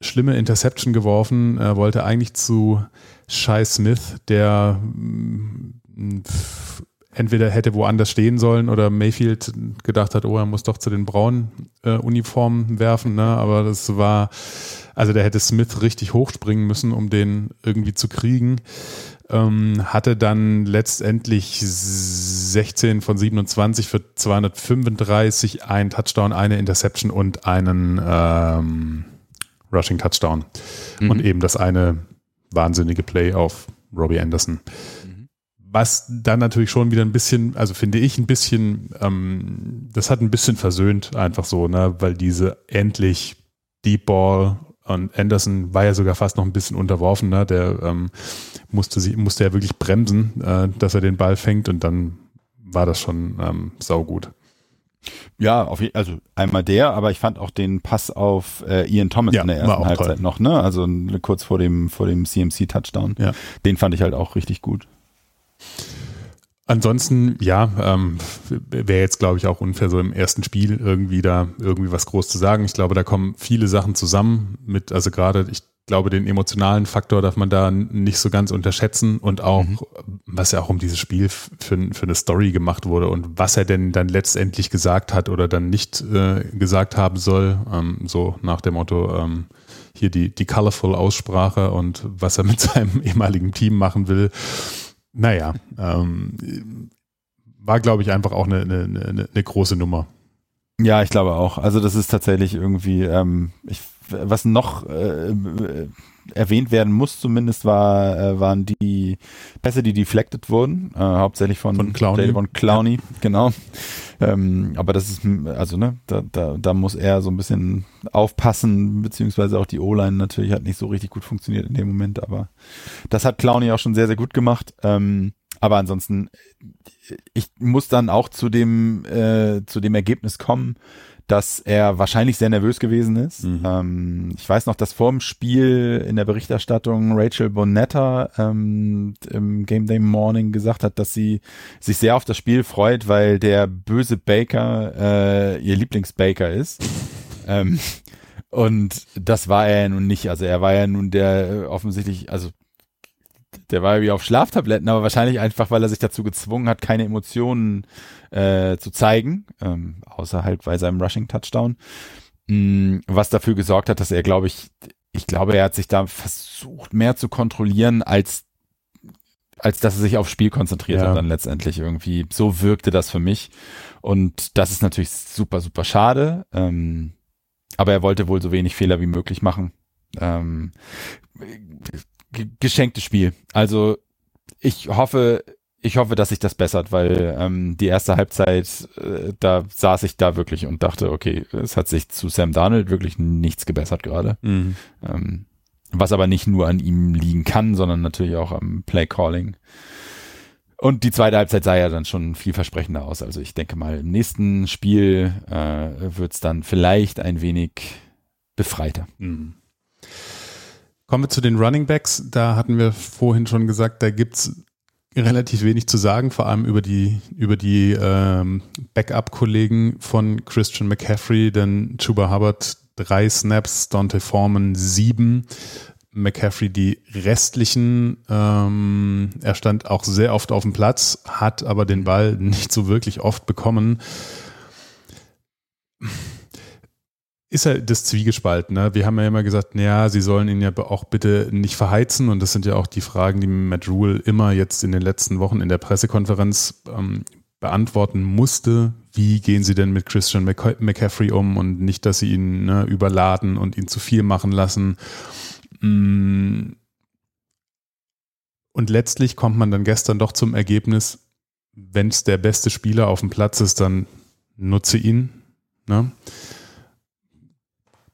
schlimme Interception geworfen, er wollte eigentlich zu Shai Smith, der mm, pf, entweder hätte woanders stehen sollen oder Mayfield gedacht hat, oh, er muss doch zu den braunen äh, Uniformen werfen, ne? aber das war, also der hätte Smith richtig hochspringen müssen, um den irgendwie zu kriegen. Ähm, hatte dann letztendlich 16 von 27 für 235, ein Touchdown, eine Interception und einen ähm, Rushing Touchdown. Und eben das eine wahnsinnige Play auf Robbie Anderson. Was dann natürlich schon wieder ein bisschen, also finde ich ein bisschen, ähm, das hat ein bisschen versöhnt, einfach so, ne, weil diese endlich Deep Ball und Anderson war ja sogar fast noch ein bisschen unterworfen, ne, der ähm, musste sie, musste ja wirklich bremsen, äh, dass er den Ball fängt und dann war das schon ähm, saugut. Ja, auf, also einmal der, aber ich fand auch den Pass auf äh, Ian Thomas Ja, in der ersten Halbzeit toll. noch, ne? Also kurz vor dem vor dem CMC Touchdown. Ja. Den fand ich halt auch richtig gut. Ansonsten, ja, ähm, wäre jetzt, glaube ich, auch unfair, so im ersten Spiel irgendwie da irgendwie was groß zu sagen. Ich glaube, da kommen viele Sachen zusammen mit, also gerade, ich glaube, den emotionalen Faktor darf man da nicht so ganz unterschätzen und auch, was ja auch um dieses Spiel für, für eine Story gemacht wurde und was er denn dann letztendlich gesagt hat oder dann nicht äh, gesagt haben soll, ähm, so nach dem Motto, ähm, hier die, die colorful Aussprache und was er <laughs> mit seinem ehemaligen Team machen will. Naja, ähm, war, glaube ich, einfach auch eine, eine, eine, eine große Nummer. Ja, ich glaube auch. Also das ist tatsächlich irgendwie, ähm, ich, was noch äh, äh, erwähnt werden muss zumindest, war, äh, waren die Pässe, die deflected wurden, äh, hauptsächlich von, Von Clowney. Von Clowney, genau. Ähm, aber das ist, also ne, da, da, da muss er so ein bisschen aufpassen, beziehungsweise auch die O-Line natürlich hat nicht so richtig gut funktioniert in dem Moment, aber das hat Clowney auch schon sehr, sehr gut gemacht. Ähm, aber ansonsten, ich muss dann auch zu dem, äh, zu dem Ergebnis kommen, dass er wahrscheinlich sehr nervös gewesen ist. Mhm. Ähm, ich weiß noch, dass vor dem Spiel in der Berichterstattung Rachel Bonetta ähm, im Game Day Morning gesagt hat, dass sie sich sehr auf das Spiel freut, weil der böse Baker äh, ihr Lieblingsbaker ist. <laughs> ähm, Und das war er ja nun nicht. Also er war ja nun der äh, offensichtlich, also der war ja wie auf Schlaftabletten, aber wahrscheinlich einfach, weil er sich dazu gezwungen hat, keine Emotionen äh, zu zeigen, ähm, außer halt bei seinem Rushing Touchdown, mh, mm, was dafür gesorgt hat, dass er, glaube ich, ich glaube, er hat sich da versucht, mehr zu kontrollieren, als als dass er sich aufs Spiel konzentriert ja. hat dann letztendlich irgendwie. So wirkte das für mich. Und das ist natürlich super, super schade. Ähm, aber er wollte wohl so wenig Fehler wie möglich machen. Ähm, geschenktes Spiel. Also ich hoffe, ich hoffe, dass sich das bessert, weil ähm, die erste Halbzeit, äh, da saß ich da wirklich und dachte, okay, es hat sich zu Sam Darnold wirklich nichts gebessert gerade. Mhm. Ähm, was aber nicht nur an ihm liegen kann, sondern natürlich auch am Play Calling. Und die zweite Halbzeit sah ja dann schon vielversprechender aus. Also ich denke mal, im nächsten Spiel äh, wird es dann vielleicht ein wenig befreiter. Mhm. Kommen wir zu den Running Backs. Da hatten wir vorhin schon gesagt, da gibt's relativ wenig zu sagen, vor allem über die, über die ähm, Backup-Kollegen von Christian McCaffrey, denn Chuba Hubbard drei Snaps, Dante Foreman sieben. McCaffrey die restlichen. Ähm, er stand auch sehr oft auf dem Platz, hat aber den Ball nicht so wirklich oft bekommen ist ja das Zwiegespalten. Ne? Wir haben ja immer gesagt, naja, sie sollen ihn ja auch bitte nicht verheizen. Und das sind ja auch die Fragen, die Matt Rule immer jetzt in den letzten Wochen in der Pressekonferenz ähm, beantworten musste. Wie gehen sie denn mit Christian McCaffrey um und nicht, dass sie ihn ne, überladen und ihn zu viel machen lassen. Mm. Und letztlich kommt man dann gestern doch zum Ergebnis, wenn es der beste Spieler auf dem Platz ist, dann nutze ihn. Ne?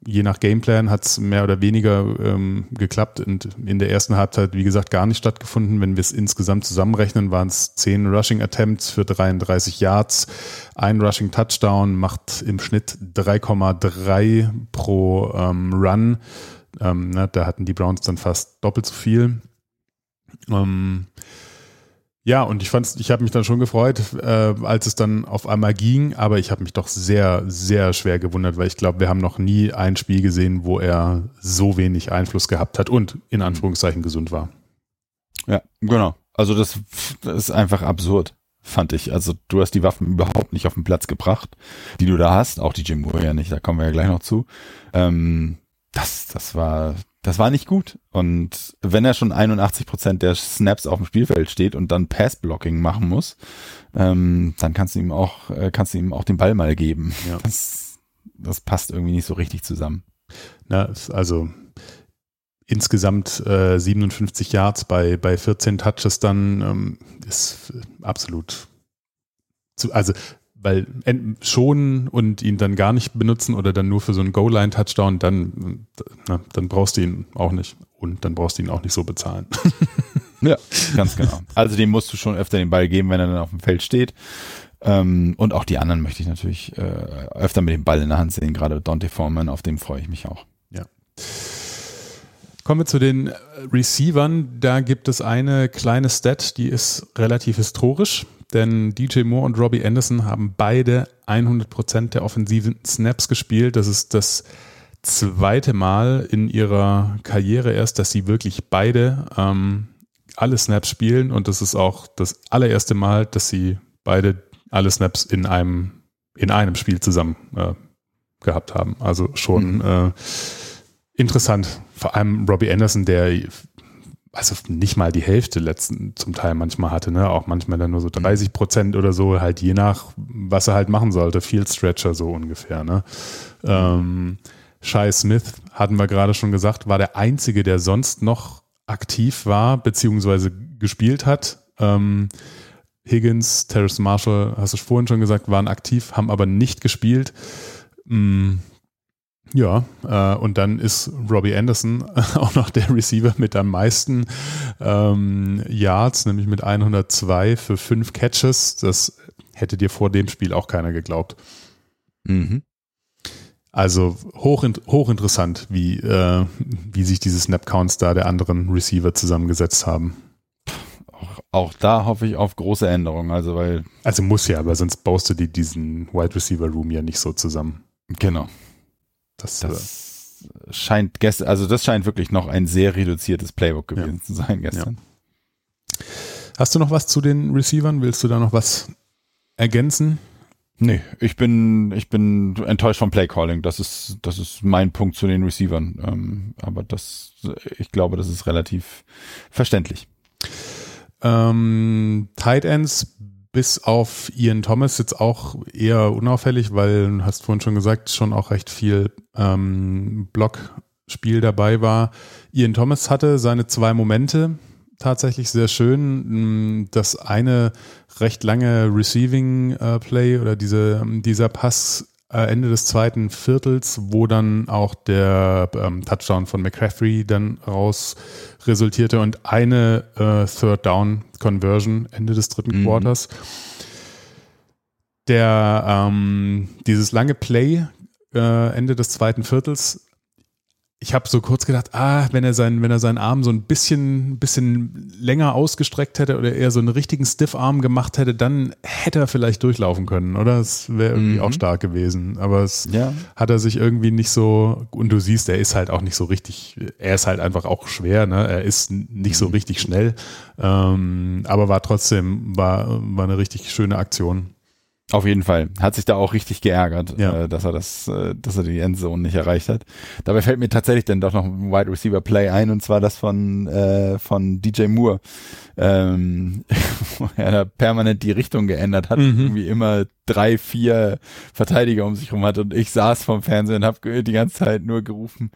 Je nach Gameplan hat es mehr oder weniger ähm, geklappt und in der ersten Halbzeit, wie gesagt, gar nicht stattgefunden. Wenn wir es insgesamt zusammenrechnen, waren es zehn Rushing Attempts für 33 Yards. Ein Rushing Touchdown macht im Schnitt 3,3 pro ähm, Run. Ähm, ne, da hatten die Browns dann fast doppelt so viel. Ähm, ja, und ich fand's, ich habe mich dann schon gefreut, äh, als es dann auf einmal ging, aber ich habe mich doch sehr, sehr schwer gewundert, weil ich glaube, wir haben noch nie ein Spiel gesehen, wo er so wenig Einfluss gehabt hat und in Anführungszeichen gesund war. Ja, genau. Also das, das ist einfach absurd, fand ich. Also du hast die Waffen überhaupt nicht auf den Platz gebracht, die du da hast, auch die Jim Moore nicht, da kommen wir ja gleich noch zu. Ähm, das, das war, das war nicht gut. Und wenn er schon 81 Prozent der Snaps auf dem Spielfeld steht und dann Passblocking machen muss, ähm, dann kannst du ihm auch, äh, kannst du ihm auch den Ball mal geben. Ja. Das, das passt irgendwie nicht so richtig zusammen. Na, also insgesamt äh, 57 Yards bei, bei 14 Touches dann ähm, ist absolut zu, also weil schonen und ihn dann gar nicht benutzen oder dann nur für so einen Goal-Line-Touchdown, dann, na, dann brauchst du ihn auch nicht. Und dann brauchst du ihn auch nicht so bezahlen. <laughs> ja, ganz genau. Also dem musst du schon öfter den Ball geben, wenn er dann auf dem Feld steht. Ähm, und auch die anderen möchte ich natürlich äh, öfter mit dem Ball in der Hand sehen, gerade Dante Foreman, auf dem freue ich mich auch. Ja. Kommen wir zu den Receivern. Da gibt es eine kleine Stat, die ist relativ historisch denn DJ Moore und Robbie Anderson haben beide 100% der offensiven Snaps gespielt. Das ist das zweite Mal in ihrer Karriere erst, dass sie wirklich beide ähm, alle Snaps spielen und das ist auch das allererste Mal, dass sie beide alle Snaps in einem in einem Spiel zusammen äh, gehabt haben. Also schon mhm. äh, interessant. Vor allem Robbie Anderson, der also nicht mal die Hälfte letzten zum Teil manchmal hatte, ne? Auch manchmal dann nur so 30 Prozent oder so, halt je nach, was er halt machen sollte, Field Stretcher so ungefähr, ne? Ähm, Shai Smith, hatten wir gerade schon gesagt, war der einzige, der sonst noch aktiv war, beziehungsweise gespielt hat. Ähm, Higgins, Terrace Marshall, hast du vorhin schon gesagt, waren aktiv, haben aber nicht gespielt. Ja, äh, und dann ist Robbie Anderson <laughs> auch noch der Receiver mit am meisten ähm, Yards, nämlich mit 102 für fünf Catches. Das hätte dir vor dem Spiel auch keiner geglaubt. Mhm. Also hoch, hochinteressant, wie, äh, wie sich diese Snap-Counts da der anderen Receiver zusammengesetzt haben. Auch, auch, da hoffe ich auf große Änderungen. Also, weil also muss ja, aber sonst baust du die, diesen Wide Receiver Room ja nicht so zusammen. Genau. Das, das, scheint gestern, also das scheint wirklich noch ein sehr reduziertes Playbook gewesen Ja. zu sein gestern. Hast du noch was zu den Receivern? Willst du da noch was ergänzen? Nee, ich bin, ich bin enttäuscht vom Playcalling. Das ist, das ist mein Punkt zu den Receivern. Ähm, aber das, ich glaube, das ist relativ verständlich. Ähm, Tight Ends bis auf Ian Thomas jetzt auch eher unauffällig, weil du hast vorhin schon gesagt, schon auch recht viel ähm, Blockspiel dabei war. Ian Thomas hatte seine zwei Momente tatsächlich sehr schön. Mm, Das eine recht lange Receiving äh, Play oder diese, dieser Pass Ende des zweiten Viertels, wo dann auch der ähm, Touchdown von McCaffrey dann raus resultierte und eine äh, Third Down Conversion Ende des dritten Mhm. Quarters. Der ähm, dieses lange Play äh, Ende des zweiten Viertels. Ich habe so kurz gedacht, ah, wenn er seinen, wenn er seinen Arm so ein bisschen, bisschen länger ausgestreckt hätte oder eher so einen richtigen Stiff-Arm gemacht hätte, dann hätte er vielleicht durchlaufen können, oder? Es wäre irgendwie Mhm. auch stark gewesen. Aber es Ja. hat er sich irgendwie nicht so, und du siehst, er ist halt auch nicht so richtig, er ist halt einfach auch schwer, ne? Er ist nicht so richtig schnell, ähm, aber war trotzdem, war, war eine richtig schöne Aktion. Auf jeden Fall. Hat sich da auch richtig geärgert, Ja. äh, dass er das, äh, dass er die Endzone nicht erreicht hat. Dabei fällt mir tatsächlich dann doch noch ein Wide Receiver Play ein und zwar das von, äh, von DJ Moore, ähm, <laughs> wo er da permanent die Richtung geändert hat, Mhm. irgendwie immer drei, vier Verteidiger um sich rum hat und ich saß vom Fernsehen und habe die ganze Zeit nur gerufen,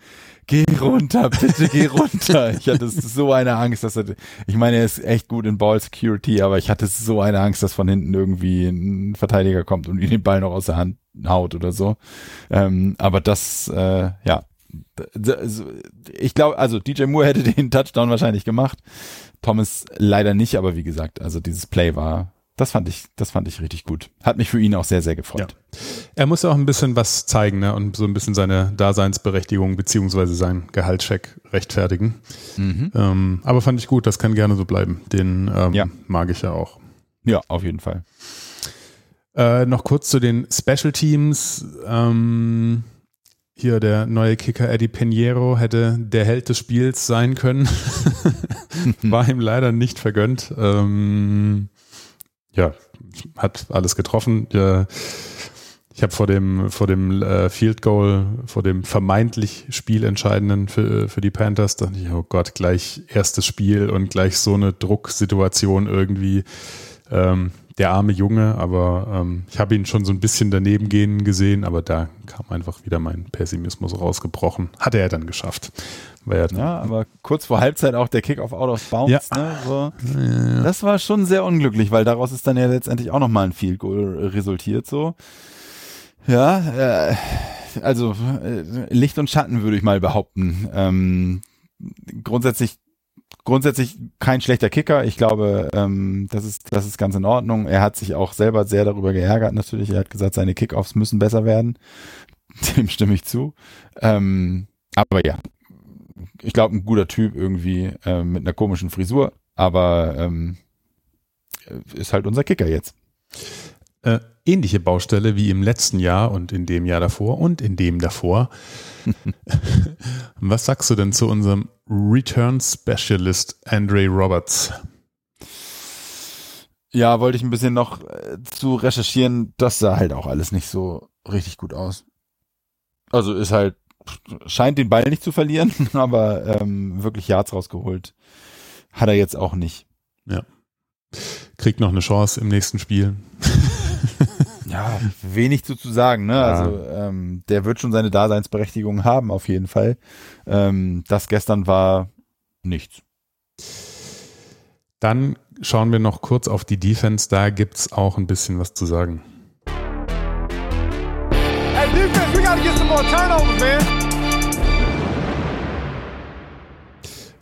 geh runter, bitte geh runter. <laughs> Ich hatte so eine Angst, dass er, ich meine, er ist echt gut in Ball Security, aber ich hatte so eine Angst, dass von hinten irgendwie ein Verteidiger kommt und ihm den Ball noch aus der Hand haut oder so. Ähm, aber das, äh, ja, ich glaube, also DJ Moore hätte den Touchdown wahrscheinlich gemacht. Thomas leider nicht, aber wie gesagt, also dieses Play war, das fand ich, das fand ich richtig gut. Hat mich für ihn auch sehr, sehr gefreut. Er muss ja auch ein bisschen was zeigen, ne? Und so ein bisschen seine Daseinsberechtigung beziehungsweise seinen Gehaltscheck rechtfertigen. Mhm. Ähm, aber fand ich gut, das kann gerne so bleiben. Den ähm, Ja. mag ich ja auch. Ja, auf jeden Fall. Äh, noch kurz zu den Special Teams. Ähm, hier der neue Kicker Eddie Pinheiro hätte der Held des Spiels sein können. <laughs> War ihm leider nicht vergönnt. Ähm, ja, hat alles getroffen. Ich habe vor dem, vor dem äh, Field Goal, vor dem vermeintlich spielentscheidenden für, für die Panthers, dachte ich, oh Gott, gleich erstes Spiel und gleich so eine Drucksituation irgendwie. Ähm, der arme Junge, aber ähm, ich habe ihn schon so ein bisschen daneben gehen gesehen, aber da kam einfach wieder mein Pessimismus rausgebrochen. Hat er dann geschafft. Weil er Ja, aber kurz vor Halbzeit auch der Kick auf Out of Bounds, Ja. ne? So. Das war schon sehr unglücklich, weil daraus ist dann ja letztendlich auch nochmal ein Field Goal resultiert, so. Ja, äh, also äh, Licht und Schatten würde ich mal behaupten. Ähm, grundsätzlich grundsätzlich kein schlechter Kicker. Ich glaube, ähm, das ist das ist ganz in Ordnung. Er hat sich auch selber sehr darüber geärgert. Natürlich, er hat gesagt, seine Kickoffs müssen besser werden. <laughs> Dem stimme ich zu. Ähm, aber ja, ich glaube, ein guter Typ irgendwie äh, mit einer komischen Frisur, aber ähm, ist halt unser Kicker jetzt. äh, ähnliche Baustelle wie im letzten Jahr und in dem Jahr davor und in dem davor. <laughs> Was sagst du denn zu unserem Return Specialist Andre Roberts? Ja, wollte ich ein bisschen noch äh, zu recherchieren. Das sah halt auch alles nicht so richtig gut aus. Also ist halt, scheint den Ball nicht zu verlieren, <laughs> aber ähm, wirklich Yards rausgeholt hat er jetzt auch nicht. Kriegt noch eine Chance im nächsten Spiel. <laughs> Ja, wenig zu, zu sagen, ne? Ja. Also ähm, der wird schon seine Daseinsberechtigung haben, auf jeden Fall. Ähm, das gestern war nichts. Dann schauen wir noch kurz auf die Defense. Da gibt es auch ein bisschen was zu sagen. Turnovers, man.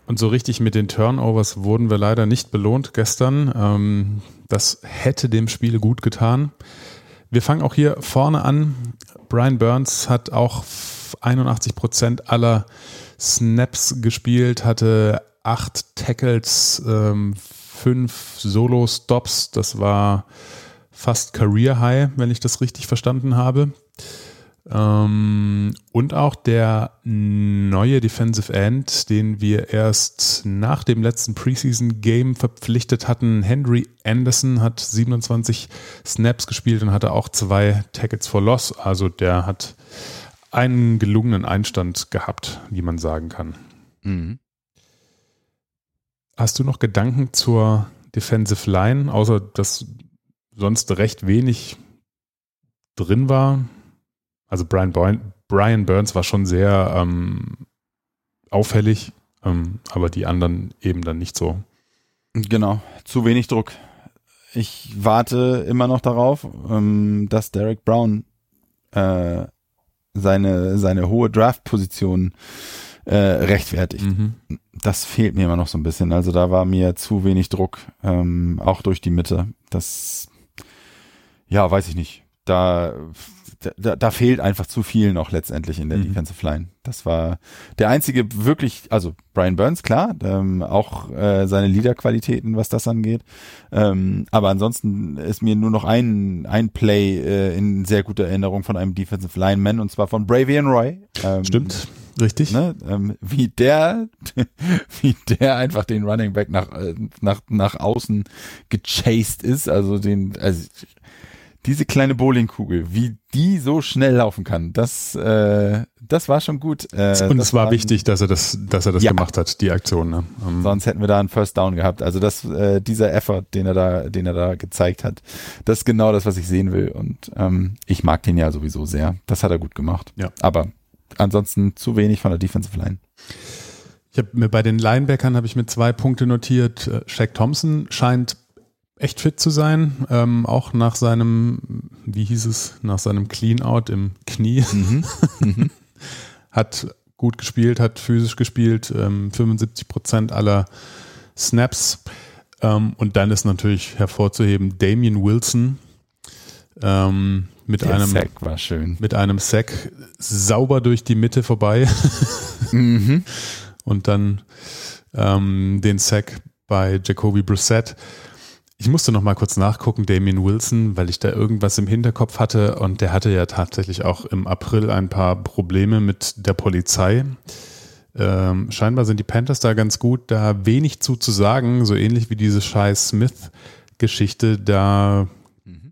Und so richtig mit den Turnovers wurden wir leider nicht belohnt gestern. Ähm, das hätte dem Spiel gut getan. Wir fangen auch hier vorne an. Brian Burns hat auch 81 Prozent aller Snaps gespielt, hatte acht Tackles, ähm, fünf Solo-Stops. Das war fast Career High, wenn ich das richtig verstanden habe. Ähm, und auch der neue Defensive End, den wir erst nach dem letzten Preseason Game verpflichtet hatten, Henry Anderson, hat 27 Snaps gespielt und hatte auch zwei Tackets for Loss. Also der hat einen gelungenen Einstand gehabt, wie man sagen kann. Mhm. Hast du noch Gedanken zur Defensive Line, außer dass sonst recht wenig drin war? Also Brian, Boy Brian Burns war schon sehr ähm, auffällig, ähm, aber die anderen eben dann nicht so. Genau, zu wenig Druck. Ich warte immer noch darauf, ähm, dass Derek Brown äh, seine, seine hohe Draft-Position äh, rechtfertigt. Mhm. Das fehlt mir immer noch so ein bisschen. Also da war mir zu wenig Druck, ähm, auch durch die Mitte. Das, ja, weiß ich nicht. Da, da, da fehlt einfach zu viel noch letztendlich in der Mhm. Defensive Line. Das war der einzige wirklich, also Brian Burns, klar, ähm, auch äh, seine Leaderqualitäten, was das angeht. Ähm, aber ansonsten ist mir nur noch ein, ein Play äh, in sehr guter Erinnerung von einem Defensive Lineman und zwar von Bravian Roy. Ähm, Stimmt, richtig. Ne, ähm, wie der, <laughs> wie der einfach den Running Back nach, äh, nach, nach außen gechased ist, also den, also diese kleine Bowlingkugel, wie die so schnell laufen kann, das, äh, das war schon gut. Äh, Und es war wichtig, dass er das, dass er das Ja. gemacht hat, die Aktion. Ne? Ähm, Sonst hätten wir da einen First Down gehabt. Also das, äh, dieser Effort, den er da, den er da gezeigt hat, das ist genau das, was ich sehen will. Und ähm, ich mag den ja sowieso sehr. Das hat er gut gemacht. Ja. Aber ansonsten zu wenig von der Defensive Line. Ich habe mir bei den Linebackern habe ich mir zwei Punkte notiert. Äh, Shaq Thompson scheint echt fit zu sein, ähm, auch nach seinem, wie hieß es, nach seinem Clean-out im Knie. <laughs> hat gut gespielt, hat physisch gespielt, ähm, 75 Prozent aller Snaps. Ähm, und dann ist natürlich hervorzuheben Damian Wilson ähm, mit Der einem Sack war schön. mit einem Sack sauber durch die Mitte vorbei <laughs> Mhm. und dann ähm, den Sack bei Jacoby Brissett. Ich musste noch mal kurz nachgucken, Damien Wilson, weil ich da irgendwas im Hinterkopf hatte und der hatte ja tatsächlich auch im April ein paar Probleme mit der Polizei. Ähm, scheinbar sind die Panthers da ganz gut, da wenig zu zu sagen, so ähnlich wie diese scheiß Smith-Geschichte, da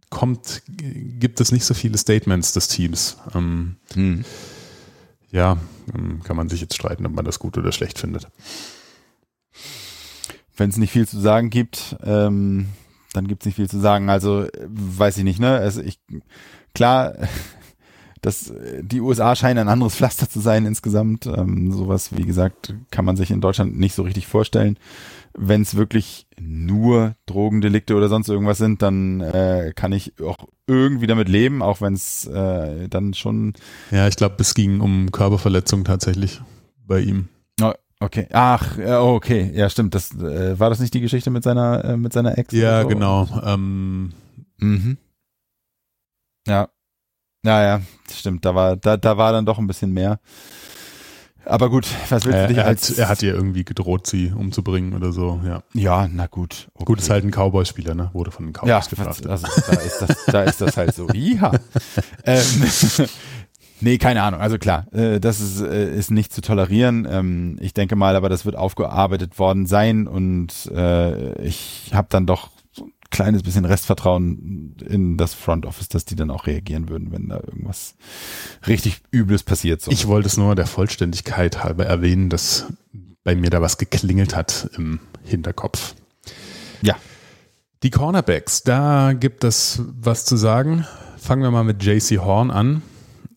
kommt, gibt es nicht so viele Statements des Teams. Ähm, Mhm. ja, ähm, kann man sich jetzt streiten, ob man das gut oder schlecht findet. Wenn es nicht viel zu sagen gibt, ähm, dann gibt es nicht viel zu sagen. Also äh, weiß ich nicht, ne? Also ich klar, <laughs> dass die USA scheinen ein anderes Pflaster zu sein insgesamt. Ähm, sowas, wie gesagt, kann man sich in Deutschland nicht so richtig vorstellen. Wenn es wirklich nur Drogendelikte oder sonst irgendwas sind, dann äh, kann ich auch irgendwie damit leben, auch wenn es äh, dann schon Ja, ich glaube, es ging um Körperverletzung tatsächlich bei ihm. Okay. Ach, ja, oh, okay. Ja, stimmt. Das äh, war das nicht die Geschichte mit seiner äh, mit seiner Ex? Ja, so? genau. Ähm, Mhm. Ja. Ja, ja, stimmt. Da war da da war dann doch ein bisschen mehr. Aber gut, was willst du er, dich er, als hat, er hat ihr irgendwie gedroht, sie umzubringen oder so. Ja, Ja, na gut. Okay. gut ist halt ein Cowboy-Spieler, ne? Wurde von den Ja, Cowboys was, gedraftet. also da ist das, da ist das halt so. Ja. <laughs> ähm, nee, keine Ahnung. Also klar, äh, das ist, äh, ist nicht zu tolerieren. Ähm, ich denke mal, aber das wird aufgearbeitet worden sein und äh, ich habe dann doch so ein kleines bisschen Restvertrauen in das Front Office, dass die dann auch reagieren würden, wenn da irgendwas richtig Übles passiert. So. Ich wollte es nur der Vollständigkeit halber erwähnen, dass bei mir da was geklingelt hat im Hinterkopf. ja. Die Cornerbacks, da gibt es was zu sagen. Fangen wir mal mit JC Horn an.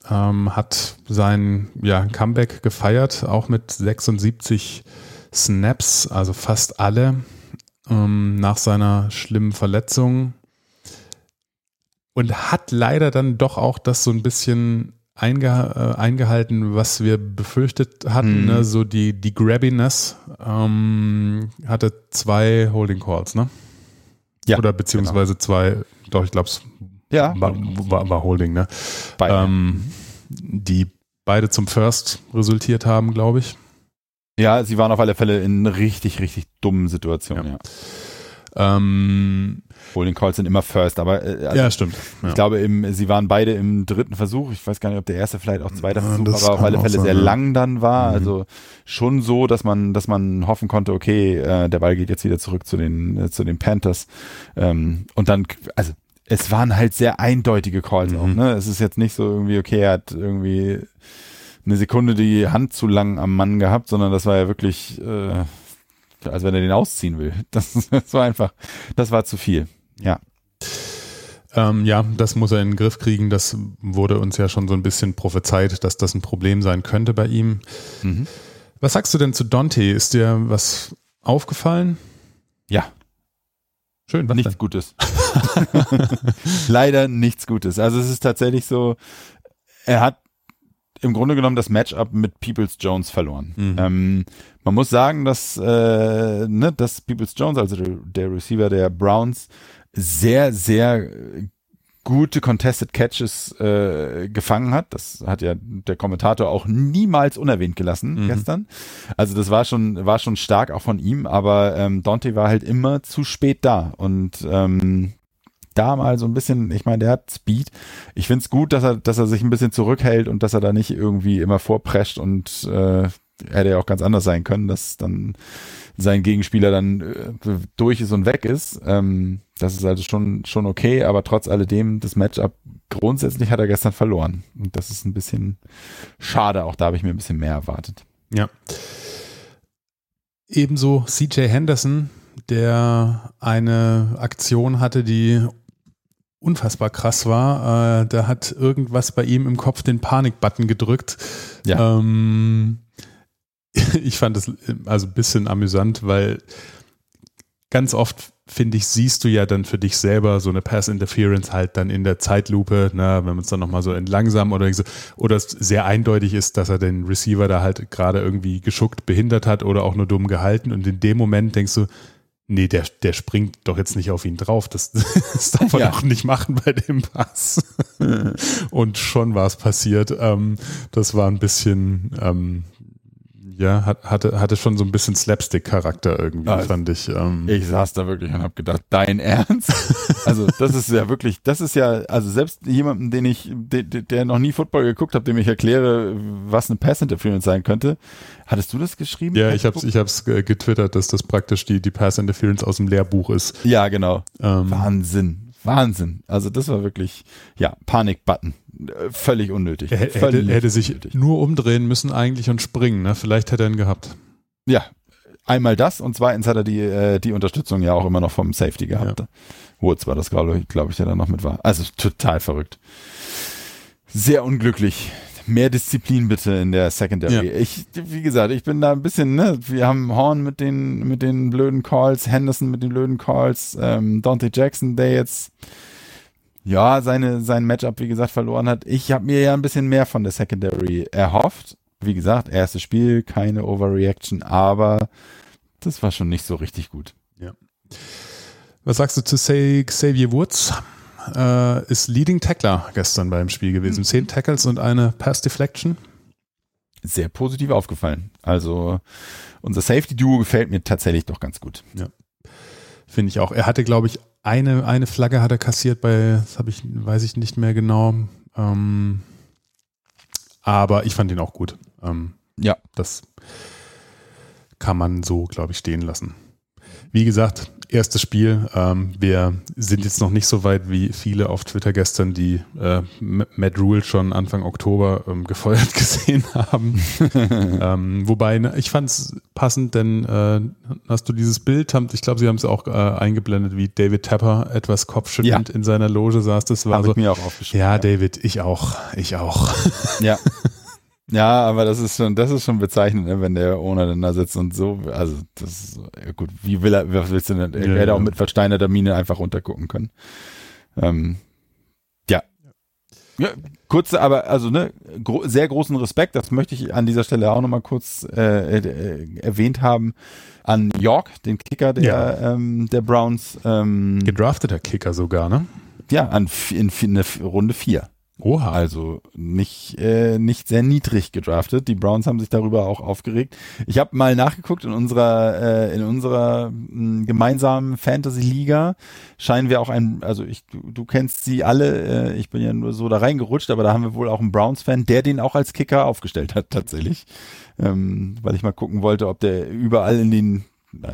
Ähm, hat sein ja, Comeback gefeiert, auch mit 76 Snaps, also fast alle, ähm, nach seiner schlimmen Verletzung. Und hat leider dann doch auch das so ein bisschen einge äh, eingehalten, was wir befürchtet hatten, Mhm. ne? so die, die Grabbiness. Ähm, hatte zwei Holding Calls, ne? Ja, Oder beziehungsweise zwei, doch, ich glaube, es Ja, war, war, war Holding, ne? beide. Ähm, die beide zum First resultiert haben, glaube ich. ja, sie waren auf alle Fälle in richtig, richtig dummen Situationen. Ja. Ja. Ähm, Holding Calls sind immer first, aber äh, also ja, stimmt. Ja. ich glaube, im, sie waren beide im dritten Versuch. Ich weiß gar nicht, ob der erste vielleicht auch zweiter Versuch, das aber auf alle Fälle sein, sehr ja. lang dann war. Mhm. Also schon so, dass man, dass man hoffen konnte, okay, äh, der Ball geht jetzt wieder zurück zu den, äh, zu den Panthers. Ähm, und dann, also es waren halt sehr eindeutige Calls auch. Mhm. Ne? Es ist jetzt nicht so irgendwie, okay, er hat irgendwie eine Sekunde die Hand zu lang am Mann gehabt, sondern das war ja wirklich, äh, als wenn er den ausziehen will. <laughs> Das, das war einfach, das war zu viel. Ja. Ähm, ja, das muss er in den Griff kriegen. Das wurde uns ja schon so ein bisschen prophezeit, dass das ein Problem sein könnte bei ihm. Mhm. Was sagst du denn zu Dante? Ist dir was aufgefallen? Ja. Schön, was nichts Gutes. <laughs> Leider nichts Gutes. Also es ist tatsächlich so, er hat im Grunde genommen das Matchup mit Peoples Jones verloren. Mhm. Ähm, man muss sagen, dass, äh, ne, dass Peoples Jones, also der, der Receiver der Browns, sehr, sehr gute Contested Catches äh, gefangen hat. Das hat ja der Kommentator auch niemals unerwähnt gelassen Mhm. gestern. Also das war schon war schon stark auch von ihm, aber ähm, Dante war halt immer zu spät da und ähm, da mal so ein bisschen, ich meine, der hat Speed. Ich find's gut, dass er, dass er sich ein bisschen zurückhält und dass er da nicht irgendwie immer vorprescht und äh, hätte ja auch ganz anders sein können, dass dann sein Gegenspieler dann äh, durch ist und weg ist. Ähm, das ist also schon, schon okay, aber trotz alledem, das Matchup grundsätzlich hat er gestern verloren. Und das ist ein bisschen schade. Auch da habe ich mir ein bisschen mehr erwartet. Ja. Ebenso CJ Henderson, der eine Aktion hatte, die unfassbar krass war. Äh, der hat irgendwas bei ihm im Kopf den Panik-Button gedrückt. Ja. Ähm, <laughs> ich fand das also ein bisschen amüsant, weil ganz oft finde ich, siehst du ja dann für dich selber so eine Pass Interference halt dann in der Zeitlupe, ne, wenn man es dann nochmal so entlangsamen oder so, oder es sehr eindeutig ist, dass er den Receiver da halt gerade irgendwie geschuckt, behindert hat oder auch nur dumm gehalten und in dem Moment denkst du, nee, der, der springt doch jetzt nicht auf ihn drauf, das, <laughs> das darf er Ja. doch nicht machen bei dem Pass. <laughs> und schon war es passiert. Ähm, das war ein bisschen, ähm, ja, hat, hatte, hatte schon so ein bisschen Slapstick-Charakter irgendwie, Ah, fand ich. Ähm, Ich saß da wirklich und habe gedacht, dein Ernst? <laughs> Also das ist ja wirklich, das ist ja, also selbst jemandem, den ich, der, der noch nie Football geguckt hat, dem ich erkläre, was eine Pass Interference sein könnte. Hattest du das geschrieben? Ja, ich hab's, ich hab's getwittert, dass das praktisch die, die Pass Interference aus dem Lehrbuch ist. Ja, genau. Ähm, Wahnsinn. Wahnsinn. Also das war wirklich, ja, Panik-Button. Äh, Völlig unnötig. er hätte, Völlig hätte sich unnötig. nur umdrehen müssen eigentlich und springen. Ne? Vielleicht hätte er ihn gehabt. Ja, einmal das und zweitens hat er die, äh, die Unterstützung ja auch immer noch vom Safety gehabt. Woods war das, glaube ich, glaub ich, der da noch mit war. Also total verrückt. Sehr unglücklich. Mehr Disziplin bitte in der Secondary. Ja. Ich, wie gesagt, ich bin da ein bisschen, ne, wir haben Horn mit den, mit den blöden Calls, Henderson mit den blöden Calls, ähm, Dante Jackson, der jetzt ja seine sein Matchup, wie gesagt, verloren hat. Ich habe mir ja ein bisschen mehr von der Secondary erhofft. Wie gesagt, erstes Spiel, keine Overreaction, aber das war schon nicht so richtig gut. Was sagst du zu Xavier Woods? Äh, ist Leading Tackler gestern beim Spiel gewesen. Zehn Tackles und eine Pass Deflection. Sehr positiv aufgefallen. Also unser Safety-Duo gefällt mir tatsächlich doch ganz gut. Finde ich auch. Er hatte, glaube ich, eine, eine Flagge hat er kassiert bei, das habe ich, weiß ich nicht mehr genau. Ähm, aber ich fand ihn auch gut. Ähm, Ja. Das kann man so, glaube ich, stehen lassen. Wie gesagt, erstes Spiel. Ähm, wir sind jetzt noch nicht so weit wie viele auf Twitter gestern, die äh, Matt Rule schon Anfang Oktober ähm, gefeuert <laughs> gesehen haben. <laughs> ähm, wobei, ne, ich fand es passend, denn äh, hast du dieses Bild, haben, ich glaube, sie haben es auch äh, eingeblendet, wie David Tapper etwas kopfschüttelnd in seiner Loge saß. Das war Habe so, ich mir auch aufgeschrieben. ja, David, ich auch, ich auch. Ja. <laughs> Ja, aber das ist schon, das ist schon bezeichnend, ne, wenn der Owner dann da sitzt und so, also das ist, ja gut, wie will er, was willst du denn, er Ja, hätte auch mit versteinerter Miene einfach runtergucken können. Ähm, ja. ja. Kurze, aber also ne, gro sehr großen Respekt, das möchte ich an dieser Stelle auch nochmal kurz äh, äh, erwähnt haben, an York, den Kicker der, Ja. ähm, der Browns, ähm, Gedrafteter Kicker sogar, ne? ja, an, in, vi- in Runde vier. Oha. Also nicht, äh, nicht sehr niedrig gedraftet. Die Browns haben sich darüber auch aufgeregt. Ich habe mal nachgeguckt in unserer äh, in unserer mh, gemeinsamen Fantasy Liga scheinen wir auch ein, also ich du, kennst sie alle. Äh, ich bin ja nur so da reingerutscht, aber da haben wir wohl auch einen Browns Fan, der den auch als Kicker aufgestellt hat tatsächlich, ähm, weil ich mal gucken wollte, ob der überall in den